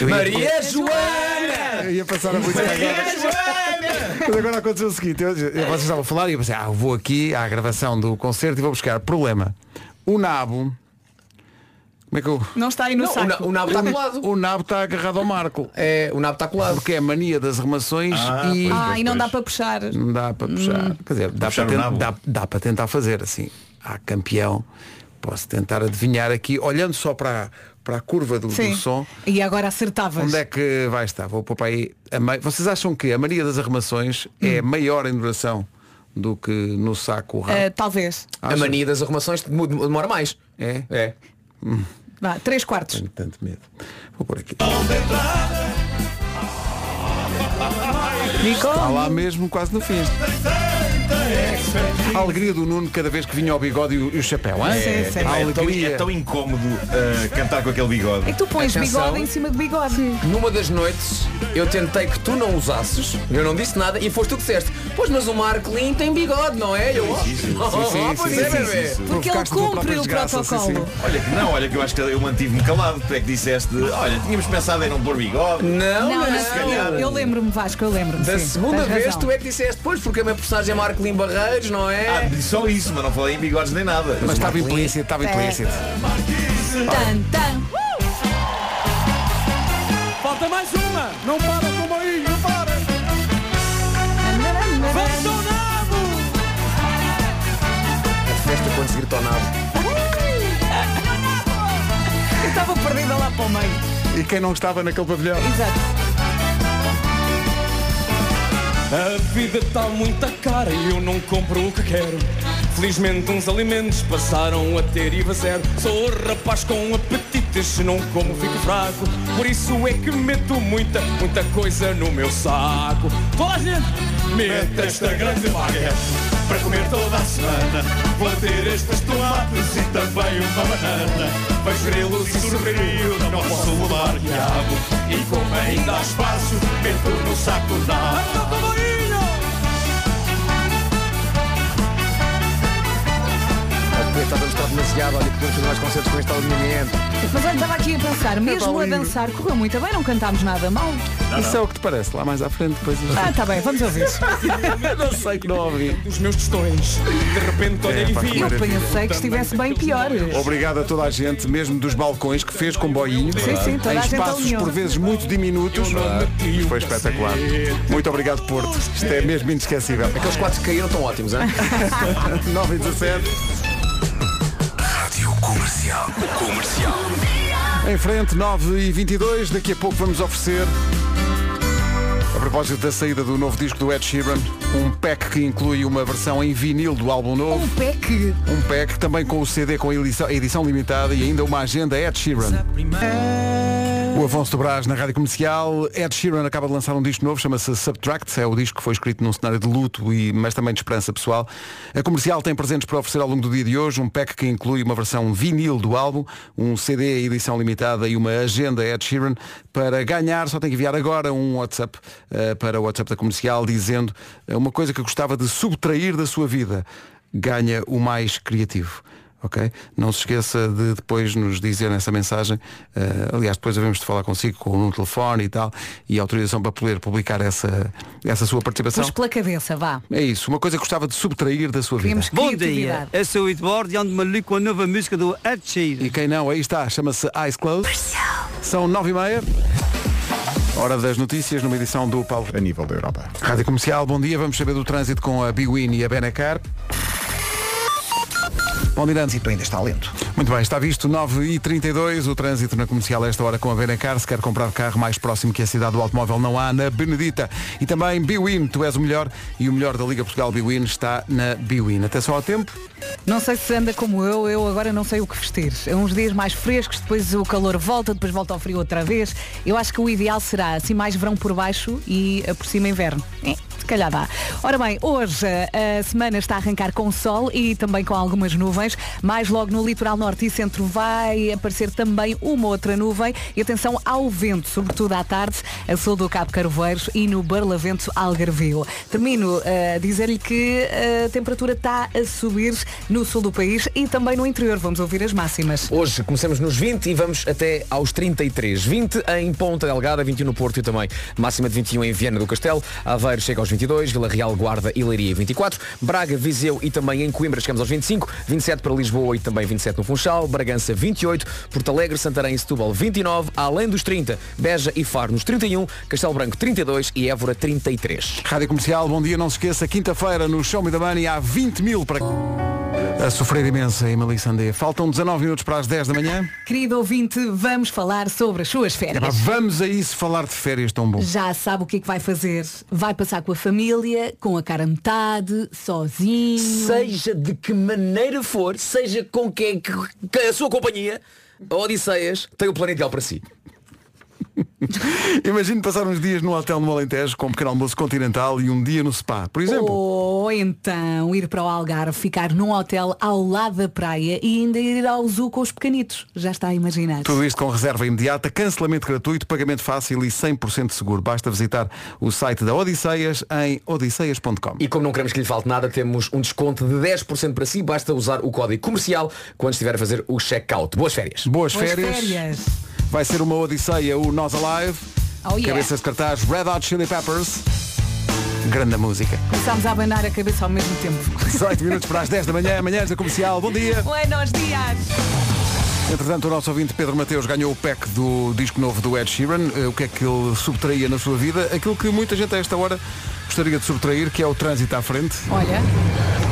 Eu ia- Maria Joana! Eu ia passar a música agora. Mas agora aconteceu o seguinte, eu, eu, vocês estavam a falar e eu pensei, ah, eu vou aqui à gravação do concerto e vou buscar. Problema. O nabo. Como é que eu. Não está aí no Não, o, saco. na- o nabo está colado. (laughs) O nabo está agarrado ao Marco. É, o nabo está colado. Porque é a mania das remações Ah, e. pois, Ah, e não pois. dá para puxar. Não dá para puxar. Quer dizer, dá para, o ten- nabo. dá, dá para tentar fazer assim. Há campeão. Posso tentar adivinhar aqui, olhando só para, para a curva do, do som. E agora acertavas. Onde é que vai estar? Vou pôr para aí. a mei- Vocês acham que a mania das arrumações é maior em duração do que no saco o? Ah, talvez. A mania das arrumações demo- demora mais. É? É. Vá, três quartos. Tenho tanto medo. Vou pôr aqui. Nico? Está lá mesmo quase no fim. A alegria do Nuno cada vez que vinha ao bigode e o, e o chapéu, hein? Sim, sim. A É tão, alegria. é tão incómodo uh, cantar com aquele bigode. É que tu pões Atenção. bigode em cima de bigode. Numa das noites eu tentei que tu não usasses, eu não disse nada e foste tu que disseste, pois mas o Marcolin tem bigode, não é? Eu, sim, oh, sim, sim, pois sim, é, sim, bebê. sim, sim. Porque ele Provocaste a tua cumpre própria o desgraça, sim, protocolo. sim. Olha que não, olha que eu acho que eu mantive-me calado, tu é que disseste, olha, tínhamos pensado em não pôr bigode. Não, Não, não, não, calhar. eu, eu lembro-me, Vasco, eu lembro-me. Da sim, segunda tens vez razão. tu é que disseste, pois porque a minha personagem é Marcolin Barreiros, não Ah, é? disse só isso, mas não falei em bigodes nem nada. Mas estava implícito, estava implícito. Tan, tan. Falta mais uma! Não para com o não para! Vamos ao nabo! A festa quando se grita ao nabo. Eu estava perdida lá para o meio. E quem não estava naquele pavilhão? Exato. A vida está muito cara e eu não compro o que quero. Felizmente uns alimentos passaram a ter IVA zero. Sou rapaz com apetites, se não como fico fraco. Por isso é que meto muita, muita coisa no meu saco. Toda a gente mete esta grande baguete para comer toda a semana. Vou ter estes tomates e também uma banana. Vejo grelos e sorrio, não posso levar diabo. E como ainda há espaço, meto no saco nada. Está a demasiado, olha que podemos fazer mais concertos com este alinhamento. Mas olha, estava aqui a pensar, mesmo a dançar, correu muito bem, não cantámos nada mal. Isso é o que te parece, lá mais à frente depois. Ah, está bem, vamos ouvir. (laughs) não sei que não ouvi. Dos meus tostões. De repente olhei É, e que Eu pensei que estivesse bem pior. Obrigado a toda a gente, mesmo dos balcões, que fez com boinho. Sim, sim, toda em a gente espaços por vezes muito diminutos. Foi espetacular. Muito obrigado, Porto. Isto é mesmo inesquecível. Aqueles quatro que caíram estão ótimos, hein? (laughs) (laughs) 9 e 17. Comercial. Comercial. Em frente, 9 e 22 Daqui a pouco vamos oferecer, a propósito da saída do novo disco do Ed Sheeran, um pack que inclui uma versão em vinil do álbum novo. Um pack. Um pack também com o CD com a edição, a edição limitada e ainda uma agenda Ed Sheeran. O Afonso do Brás na Rádio Comercial. Ed Sheeran acaba de lançar um disco novo, chama-se Subtract. É o disco que foi escrito num cenário de luto, e, mas também de esperança pessoal. A Comercial tem presentes para oferecer ao longo do dia de hoje. Um pack que inclui uma versão vinil do álbum, um CD edição limitada e uma agenda Ed Sheeran. Para ganhar, só tem que enviar agora um WhatsApp eh, para o WhatsApp da Comercial dizendo eh, uma coisa que gostava de subtrair da sua vida. Ganha o mais criativo. Ok? Não se esqueça de depois nos dizer nessa mensagem, eh, aliás, depois devemos de falar consigo com um telefone e tal, e autorização para poder publicar essa, essa sua participação. Pus pela cabeça, vá. É isso, uma coisa que gostava de subtrair da sua vida. Temos Bom dia, eu sou o Edward e ando-me ali com a nova música do Ed Sheeran. E quem não, aí está, chama-se Eyes Closed. São nove e meia. Hora das notícias numa edição do Paulo. A nível da Europa. Rádio Comercial, bom dia. Vamos saber do trânsito com a Biwin e a Benacar. Bom dia, trânsito ainda está lento. Muito bem, está visto 9h32, o trânsito na comercial a esta hora com a Benacar. Se quer comprar carro mais próximo que a cidade do automóvel, não há na Benedita. E também Biwin, tu és o melhor e o melhor da Liga Portugal Biwin está na Biwin. Só ao tempo. Não sei se anda como eu, eu agora não sei o que vestir. É uns dias mais frescos, depois o calor volta, depois volta ao frio outra vez. Eu acho que o ideal será assim mais verão por baixo e eh, por cima inverno. É, se calhar dá. Ora bem, hoje eh, a semana está a arrancar com sol e também com algumas nuvens. Mais logo no litoral norte e centro vai aparecer também uma outra nuvem. E atenção ao vento, sobretudo à tarde, a sul do Cabo Carvoeiros e no Barlavento Algarvio. Termino eh, a dizer-lhe que a temperatura está a subir no sul do país e também no interior. Vamos ouvir as máximas. Hoje começamos nos 20 e vamos até aos 33. 20 em Ponta Delgada, 21 no Porto e também máxima de 21 em Viana do Castelo. Aveiro chega aos 22, Vila Real, Guarda e Leiria 24. Braga, Viseu e também em Coimbra chegamos aos 25. 27 para Lisboa e também 27 no Funchal. Bragança 28. Porto Alegre, Santarém e Setúbal 29. Além dos 30, Beja e Faro nos 31. Castelo Branco 32 e Évora 33. Rádio Comercial, bom dia, não se esqueça, quinta-feira no Show Me the Money há 20 mil para... A sofrer imensa em Melissandê. Faltam 19 minutos para as 10 da manhã. Querido ouvinte, vamos falar sobre as suas Epá, férias. vamos a isso falar de férias tão bom. Já sabe o que é que vai fazer. Vai passar com a família, com a cara a metade, sozinho. Seja de que maneira for, seja com quem que, que a sua companhia, a Odisseias, tem o plano ideal para si. (laughs) Imagine passar uns dias no hotel no Alentejo com um pequeno almoço continental e um dia no spa, por exemplo. Ou então ir para o Algarve, ficar num hotel ao lado da praia e ainda ir ao zoo com os pequenitos. Já está a imaginar. Tudo isto com reserva imediata, cancelamento gratuito, pagamento fácil e 100% seguro. Basta visitar o site da Odisseias em odisseias.com. E como não queremos que lhe falte nada, temos um desconto de 10% para si. Basta usar o código comercial quando estiver a fazer o check-out. Boas férias. Boas, Boas férias. férias. Vai ser uma Odisseia, o Nós Alive. Oh, yeah. Cabeças de cartaz, Red Hot Chili Peppers. Grande música. Começámos a abanar a cabeça ao mesmo tempo. 18 minutos para as 10 da manhã, amanhã da comercial. Bom dia. Buenos dias. Entretanto, o nosso ouvinte Pedro Mateus ganhou o pack do disco novo do Ed Sheeran. Eh, O que é que ele subtraía na sua vida? Aquilo que muita gente a esta hora gostaria de subtrair, que é o trânsito à frente. Olha,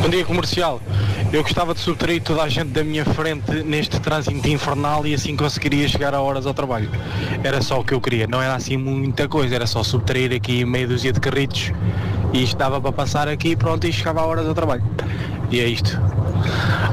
Bom dia comercial. Eu gostava de subtrair toda a gente da minha frente neste trânsito infernal e assim conseguiria chegar a horas ao trabalho. Era só o que eu queria, não era assim muita coisa, era só subtrair aqui meia dúzia de carritos e isto dava para passar aqui pronto e chegava a horas ao trabalho. E é isto.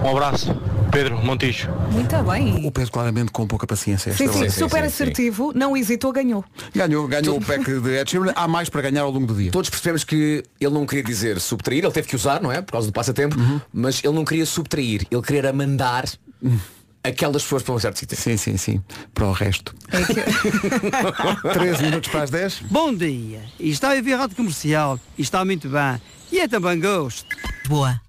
Um abraço. Pedro Montijo. muito bem. O Pedro claramente com pouca paciência. Sim, sim, super assertivo, não hesitou, ganhou. Ganhou, ganhou o pack de Ed Sheeran. Há mais para ganhar ao longo do dia. Todos percebemos que ele não queria dizer subtrair, ele teve que usar, não é? Por causa do passatempo, mas ele não queria subtrair, ele queria mandar aquelas pessoas para um certo sítio. Sim, sim, sim. Para o resto. É que... 13 (laughs) (laughs) minutos para as 10. Bom dia. E está a ver a rádio comercial. E está muito bem. E é também gosto. Boa.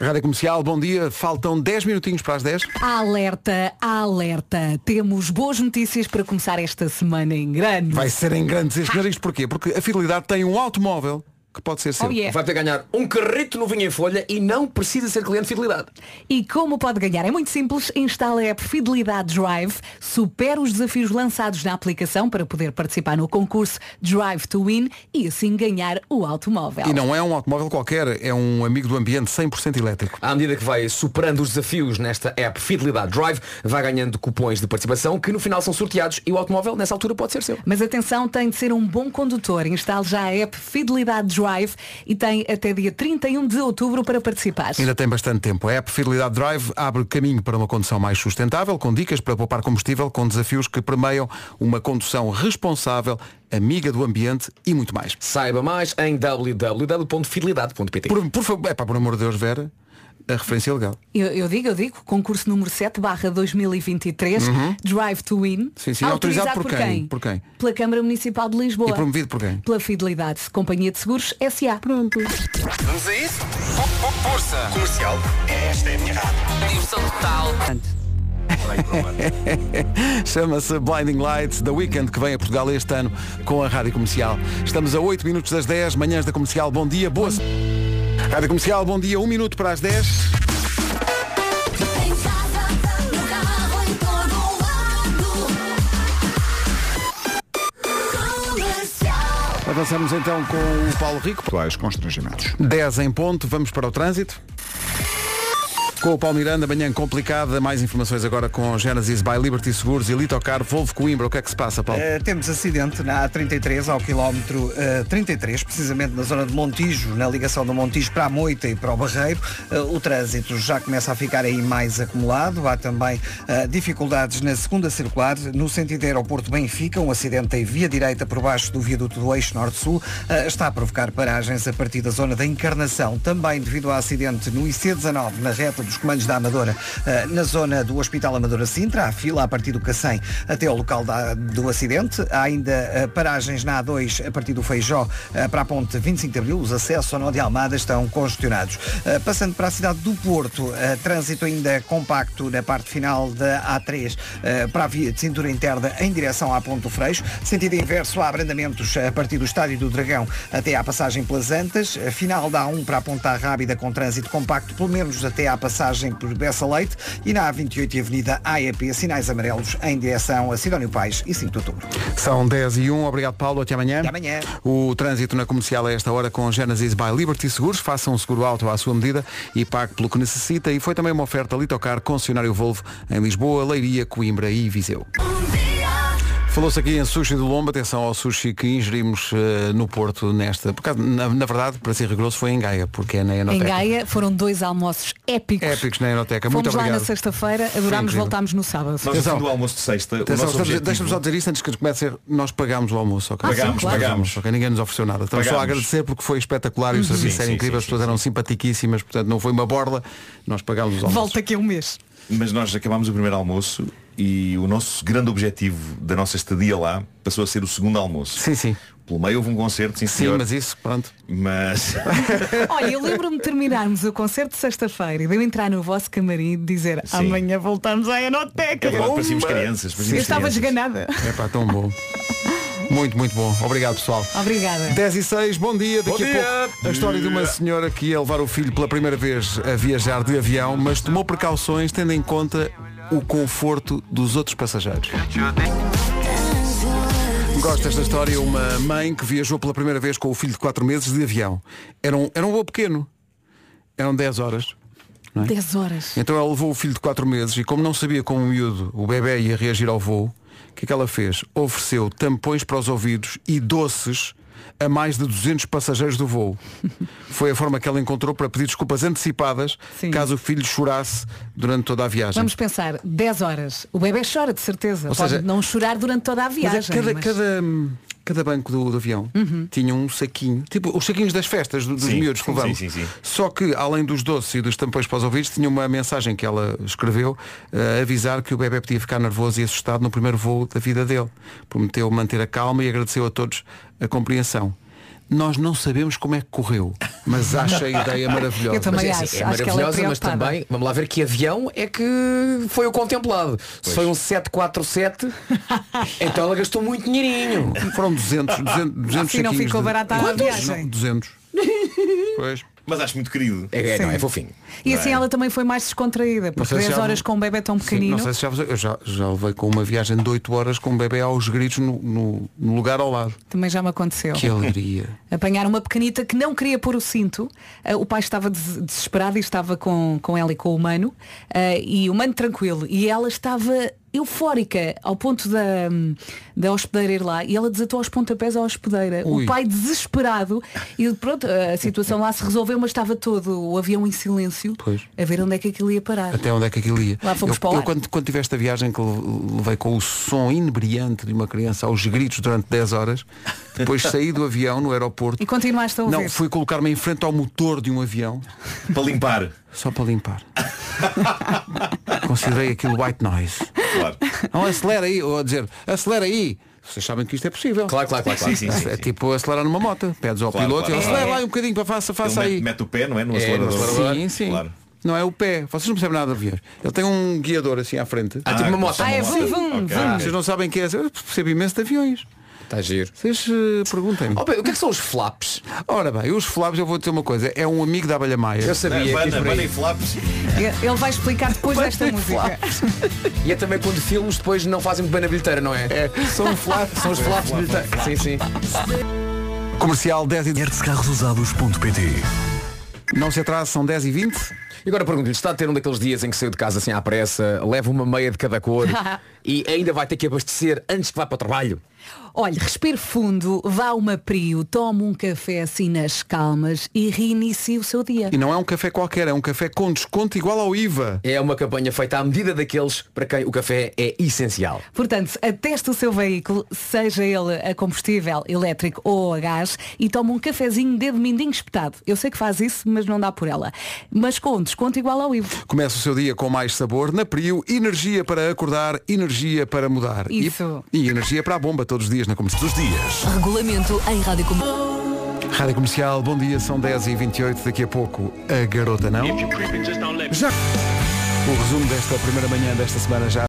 Rádio Comercial, bom dia. Faltam 10 minutinhos para as 10. Alerta, alerta. Temos boas notícias para começar esta semana em grande. Vai ser em grandes este nariz. Porquê? Porque a Fidelidade tem um automóvel que pode ser seu. Oh, yeah. Vai ter que ganhar um carrito no vinho em folha e não precisa ser cliente de fidelidade. E como pode ganhar? É muito simples. Instala a app Fidelidade Drive, supera os desafios lançados na aplicação para poder participar no concurso Drive to Win e assim ganhar o automóvel. E não é um automóvel qualquer, é um amigo do ambiente 100% elétrico. À medida que vai superando os desafios nesta app Fidelidade Drive, vai ganhando cupons de participação que no final são sorteados e o automóvel nessa altura pode ser seu. Mas atenção, tem de ser um bom condutor. Instale já a app Fidelidade Drive e tem até dia 31 de outubro para participar. Ainda tem bastante tempo. A app Fidelidade Drive abre caminho para uma condução mais sustentável, com dicas para poupar combustível, com desafios que permeiam uma condução responsável, amiga do ambiente e muito mais. Saiba mais em www.fidelidade.pt Por, por favor, epá, por amor de Deus, Vera, a referência legal. Eu, eu digo, eu digo, concurso número 7 barra 2023, Uhum. Drive to Win. Sim, sim, autorizado por quem? Por quem? Pela Câmara Municipal de Lisboa. E promovido por quem? Pela Fidelidade, Companhia de Seguros SA. Pronto. Vamos a isso? Força! Comercial. Esta é a minha rádio. Diversão total. (laughs) Chama-se Blinding Lights, da Weekend, que vem a Portugal este ano com a Rádio Comercial. Estamos a 8 minutos das 10, manhãs da Comercial. Bom dia, boa. se- Rádio Comercial, bom dia, 1 minuto para as 10. Avançamos então com o Paulo Rico. Atuais constrangimentos. 10 em ponto, vamos para o trânsito. Com o Paulo Miranda, manhã complicada. Mais informações agora com Genesis by Liberty Seguros e Litocar Volvo Coimbra. O que é que se passa, Paulo? Eh, temos acidente na A33 ao quilómetro eh, 33, precisamente na zona de Montijo, na ligação do Montijo para a Moita e para o Barreiro. Eh, o trânsito já começa a ficar aí mais acumulado. Há também dificuldades na segunda circular, no sentido aeroporto Benfica, um acidente em via direita por baixo do viaduto do eixo norte-sul está a provocar paragens a partir da zona da Encarnação. Também devido ao acidente no IC19, na reta dos comandos da Amadora, eh, na zona do Hospital Amadora Sintra, há fila a partir do Cacém até ao local da- do acidente. Há ainda eh, paragens na A2 a partir do Feijó eh, para a ponte 25 de Abril. Os acessos ao Nó de Almada estão congestionados. Passando para a cidade do Porto, trânsito ainda compacto na parte final da A3 eh, para a via de cintura interna em direção à Ponte do Freixo. Sentido inverso, há abrandamentos a partir do Estádio do Dragão até à passagem pelas Antas. Final da A1 para a Ponta Rábida com trânsito compacto, pelo menos até à passagem por Bessa Leite. E na A28 e Avenida AEP, sinais amarelos em direção a Sidónio Pais e 5 de outubro. São 10 e 1. Obrigado, Paulo. Até amanhã. Até amanhã. O trânsito na comercial a esta hora com Genesis by Liberty Seguros. Faça um seguro alto à sua medida e pague pelo que necessita. E foi também uma oferta Litocar concessionário Volvo em Lisboa, Leiria, Coimbra e Viseu. Falou-se aqui em sushi do Lombo, atenção ao sushi que ingerimos eh, no Porto nesta. Por causa, na, na verdade, para ser rigoroso, foi em Gaia, porque é na Em Enoteca. Gaia foram dois almoços épicos. Épicos na Enoteca. Fomos Muito lá obrigado. na sexta-feira, adorámos, voltámos no sábado. Nós no fim do almoço de sexta, o Atenção, objetivo... Deixa-me só dizer isto antes que comece a ser, nós pagámos o almoço, ok? Ah, sim, Pagámos, claro. pagámos. ok? Ninguém nos ofereceu nada. Estamos só a Pagámos. agradecer porque foi espetacular e o serviço Sim, era sim, incrível, as pessoas eram simpaticíssimas, portanto não foi uma borla, nós pagámos os almoços. Volta aqui um mês. Mas nós acabámos o primeiro almoço e o nosso grande objetivo da nossa estadia lá passou a ser o segundo almoço. Sim, sim. Pelo meio houve um concerto, sim, Sim, senhor. mas isso, pronto. Mas. (laughs) Olha, eu lembro-me de terminarmos o concerto de sexta-feira e de eu entrar no vosso camarim e dizer Sim. amanhã voltamos à Enoteca. É verdade, parecíamos crianças, parecíamos Eu estava crianças. esganada. É pá, tão bom. Muito, muito bom. Obrigado, pessoal. Obrigada. 10 e 6, bom dia. Daqui Bom a dia. pouco a história de uma senhora que ia levar o filho pela primeira vez a viajar de avião, mas tomou precauções tendo em conta o conforto dos outros passageiros. Gosto desta história, uma mãe que viajou pela primeira vez com o filho de 4 meses de avião. Era um, era um voo pequeno. Eram 10 horas. não é? 10 horas. Então ela levou o filho de 4 meses e como não sabia como o miúdo, o bebê ia reagir ao voo, o que é que ela fez? Ofereceu tampões para os ouvidos e doces a mais de 200 passageiros do voo. (laughs) Foi a forma que ela encontrou para pedir desculpas antecipadas Sim. caso o filho chorasse durante toda a viagem. Vamos pensar, 10 horas. O bebê chora, de certeza. Ou Pode seja, não chorar durante toda a Mas é viagem. cada, mas- cada, cada banco do, do avião tinha um saquinho, tipo os saquinhos das festas do- dos Sim, miúdos que levamos. sim, sim, sim. Só que além dos doces e dos tampões para os ouvidos, tinha uma mensagem que ela escreveu a avisar que o bebê podia ficar nervoso e assustado no primeiro voo da vida dele. Prometeu manter a calma e agradeceu a todos a compreensão. Nós não sabemos como é que correu, mas acho a (laughs) ideia maravilhosa. Eu também Mas é, acho. assim, é Acho ela é maravilhosa, mas preocupada. também, vamos lá ver que avião é que foi o contemplado. Se foi um 747, (laughs) então ela gastou muito dinheirinho. Foram 200, 200, 200 Assim não ficou de- barata a Quantos? viagem. Não, 200. (laughs) Pois. Mas acho muito querido. É, não, Sim. é fofinho. E assim ela também foi mais descontraída, Não porque sei se 10 já- horas com um bebê tão Sim, pequenino. não sei se já, eu já, já levei com uma viagem de 8 horas com um bebê aos gritos no, no- no lugar ao lado. Também já me aconteceu. Que alegria. (laughs) Apanhar uma pequenita que não queria pôr o cinto. Ah, o pai estava des- desesperado e estava com, com ela e com o mano. ah, e o mano tranquilo. E ela estava eufórica ao ponto da, da hospedeira ir lá e ela desatou aos pontapés à hospedeira. Ui. O pai desesperado e pronto, a situação lá se resolveu, mas estava todo o avião em silêncio Pois. a ver onde é que aquilo ia parar. Até onde é que aquilo ia? Lá fomos eu, para o eu quando, quando tive esta viagem que le- levei com o som inebriante de uma criança aos gritos durante 10 horas, depois saí do avião no aeroporto. E continuaste a ouvir. Não, fui colocar-me em frente ao motor de um avião. Para limpar. Só para limpar. (laughs) Considerei aquilo white noise. Claro. Não acelera aí, ou a dizer, acelera aí. Vocês sabem que isto é possível. Claro, claro, claro, claro. Sim, (laughs) sim, sim, É tipo acelerar numa moto. Pedes ao Claro, piloto claro. e ele acelera É. lá um bocadinho para faça, faça Ele aí. mete, o pé, não é? No É, acelerador. acelerador. Sim, sim. Claro. Não é o pé. Vocês não percebem nada de aviões. Ele tem um guiador assim à frente. Ah, tipo uma moto. Ah, é vum, vum. Vocês não sabem o que é. Eu percebo imenso de aviões. Está giro. Vocês eh, perguntem-me. Oh, bem, o que é que são os flaps? Ora bem, os flaps, eu vou dizer uma coisa. É um amigo da abelha maia. Eu sabia que bana aí. e flaps. Ele vai explicar depois desta música. (laughs) E é também quando filmes depois não fazem muito bem na bilheteira, não é? É, são flaps. São os flaps de bilheteira. Sim, sim. Comercial 10 e Carrosusados.pt Não se atrasa, são 10 e 20. E agora pergunto-lhe, está a ter um daqueles dias em que saiu de casa assim à pressa, leva uma meia de cada cor (laughs) e ainda vai ter que abastecer antes que vá para o trabalho? Olha, respire fundo, vá a uma Prio, tome um café assim nas calmas e reinicie o seu dia. E não é um café qualquer, é um café com desconto igual ao IVA. É uma campanha feita à medida daqueles para quem o café é essencial. Portanto, ateste o seu veículo, seja ele a combustível, elétrico ou a gás, e tome um cafezinho dedo mindinho espetado. Eu sei que faz isso, mas não dá por ela. Mas com desconto igual ao IVA. Começa o seu dia com mais sabor. Na Prio, energia para acordar, energia para mudar. E- Isso. E, energia para a bomba todos os dias na comercial. Dos dias. Regulamento em rádio Com- Rádio Comercial, bom dia, são 10 e 28 daqui a pouco a garota não. Já. O resumo desta primeira manhã desta semana já.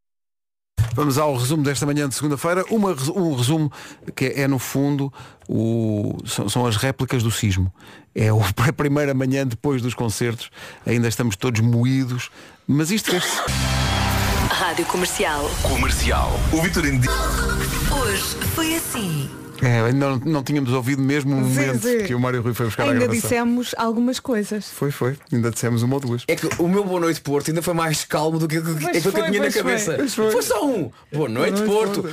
Vamos ao resumo desta manhã de segunda-feira. Uma Um resumo que é, no fundo, o, são, são as réplicas do sismo. É o- (laughs) a primeira manhã depois dos concertos. Ainda estamos todos moídos. Mas isto fez Rádio Comercial. Comercial. O Vitorino diz. Hoje foi assim. É, ainda não, não tínhamos ouvido mesmo o Sim, momento sim. que o Mário Rui foi buscar a Ainda gravação. dissemos algumas coisas. Foi, foi. Ainda dissemos uma ou duas. É que o meu Boa Noite Porto ainda foi mais calmo do que aquilo que, Pois aquilo que eu foi, tinha na pois foi. cabeça. Pois foi. só um. Boa Noite Porto.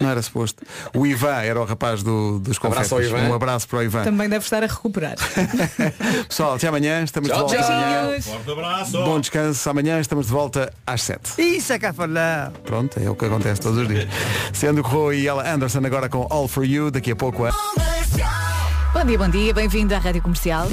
Não era suposto. O Ivan era o rapaz do, dos confetes. Um abraço para o Ivan. Também deve estar a recuperar. (laughs) Pessoal, até amanhã. Estamos Tchau, de volta. tchau. Forte abraço. Bom descanso. Amanhã estamos de volta às 7. Isso é cafarnão. Pronto, é o que acontece todos os dias. Sendo que Rui e ela Anderson agora com All For You. Daqui a pouco a... Bom dia, bom dia, bem-vindo à Rádio Comercial.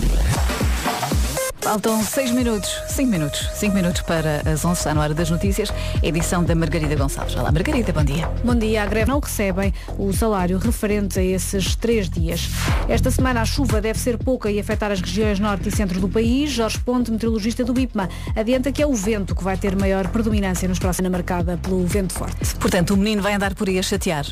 Faltam 6 minutos, 5 minutos, 5 minutos para as 11, está na hora das notícias, edição da Margarida Gonçalves. Olá, Margarida, bom dia. Bom dia. A greve não recebem o salário referente a esses três dias. Esta semana a chuva deve ser pouca e afetar as regiões norte e centro do país. Jorge Ponte, meteorologista do IPMA, adianta que é o vento que vai ter maior predominância nos próximos marcada pelo vento forte. Portanto, o menino vai andar por aí a chatear.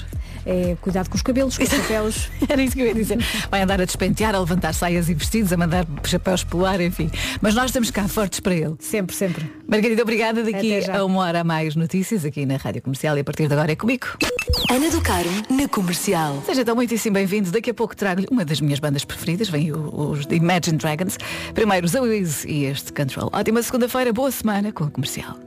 É, cuidado com os cabelos, com os chapéus. (laughs) Era isso que eu ia dizer. Vai andar a despentear, a levantar saias e vestidos, a mandar chapéus pelo ar, enfim. Mas nós estamos cá fortes para ele. Sempre, sempre. Margarida, obrigada. Daqui a uma hora a mais notícias aqui na Rádio Comercial e a partir de agora é comigo. Ana do Caro na Comercial. Seja então muitíssimo bem-vindo. Daqui a pouco trago-lhe uma das minhas bandas preferidas, vem o- os The Imagine Dragons. Primeiro os Oasis e este Control. Ótima segunda-feira, boa semana com a comercial.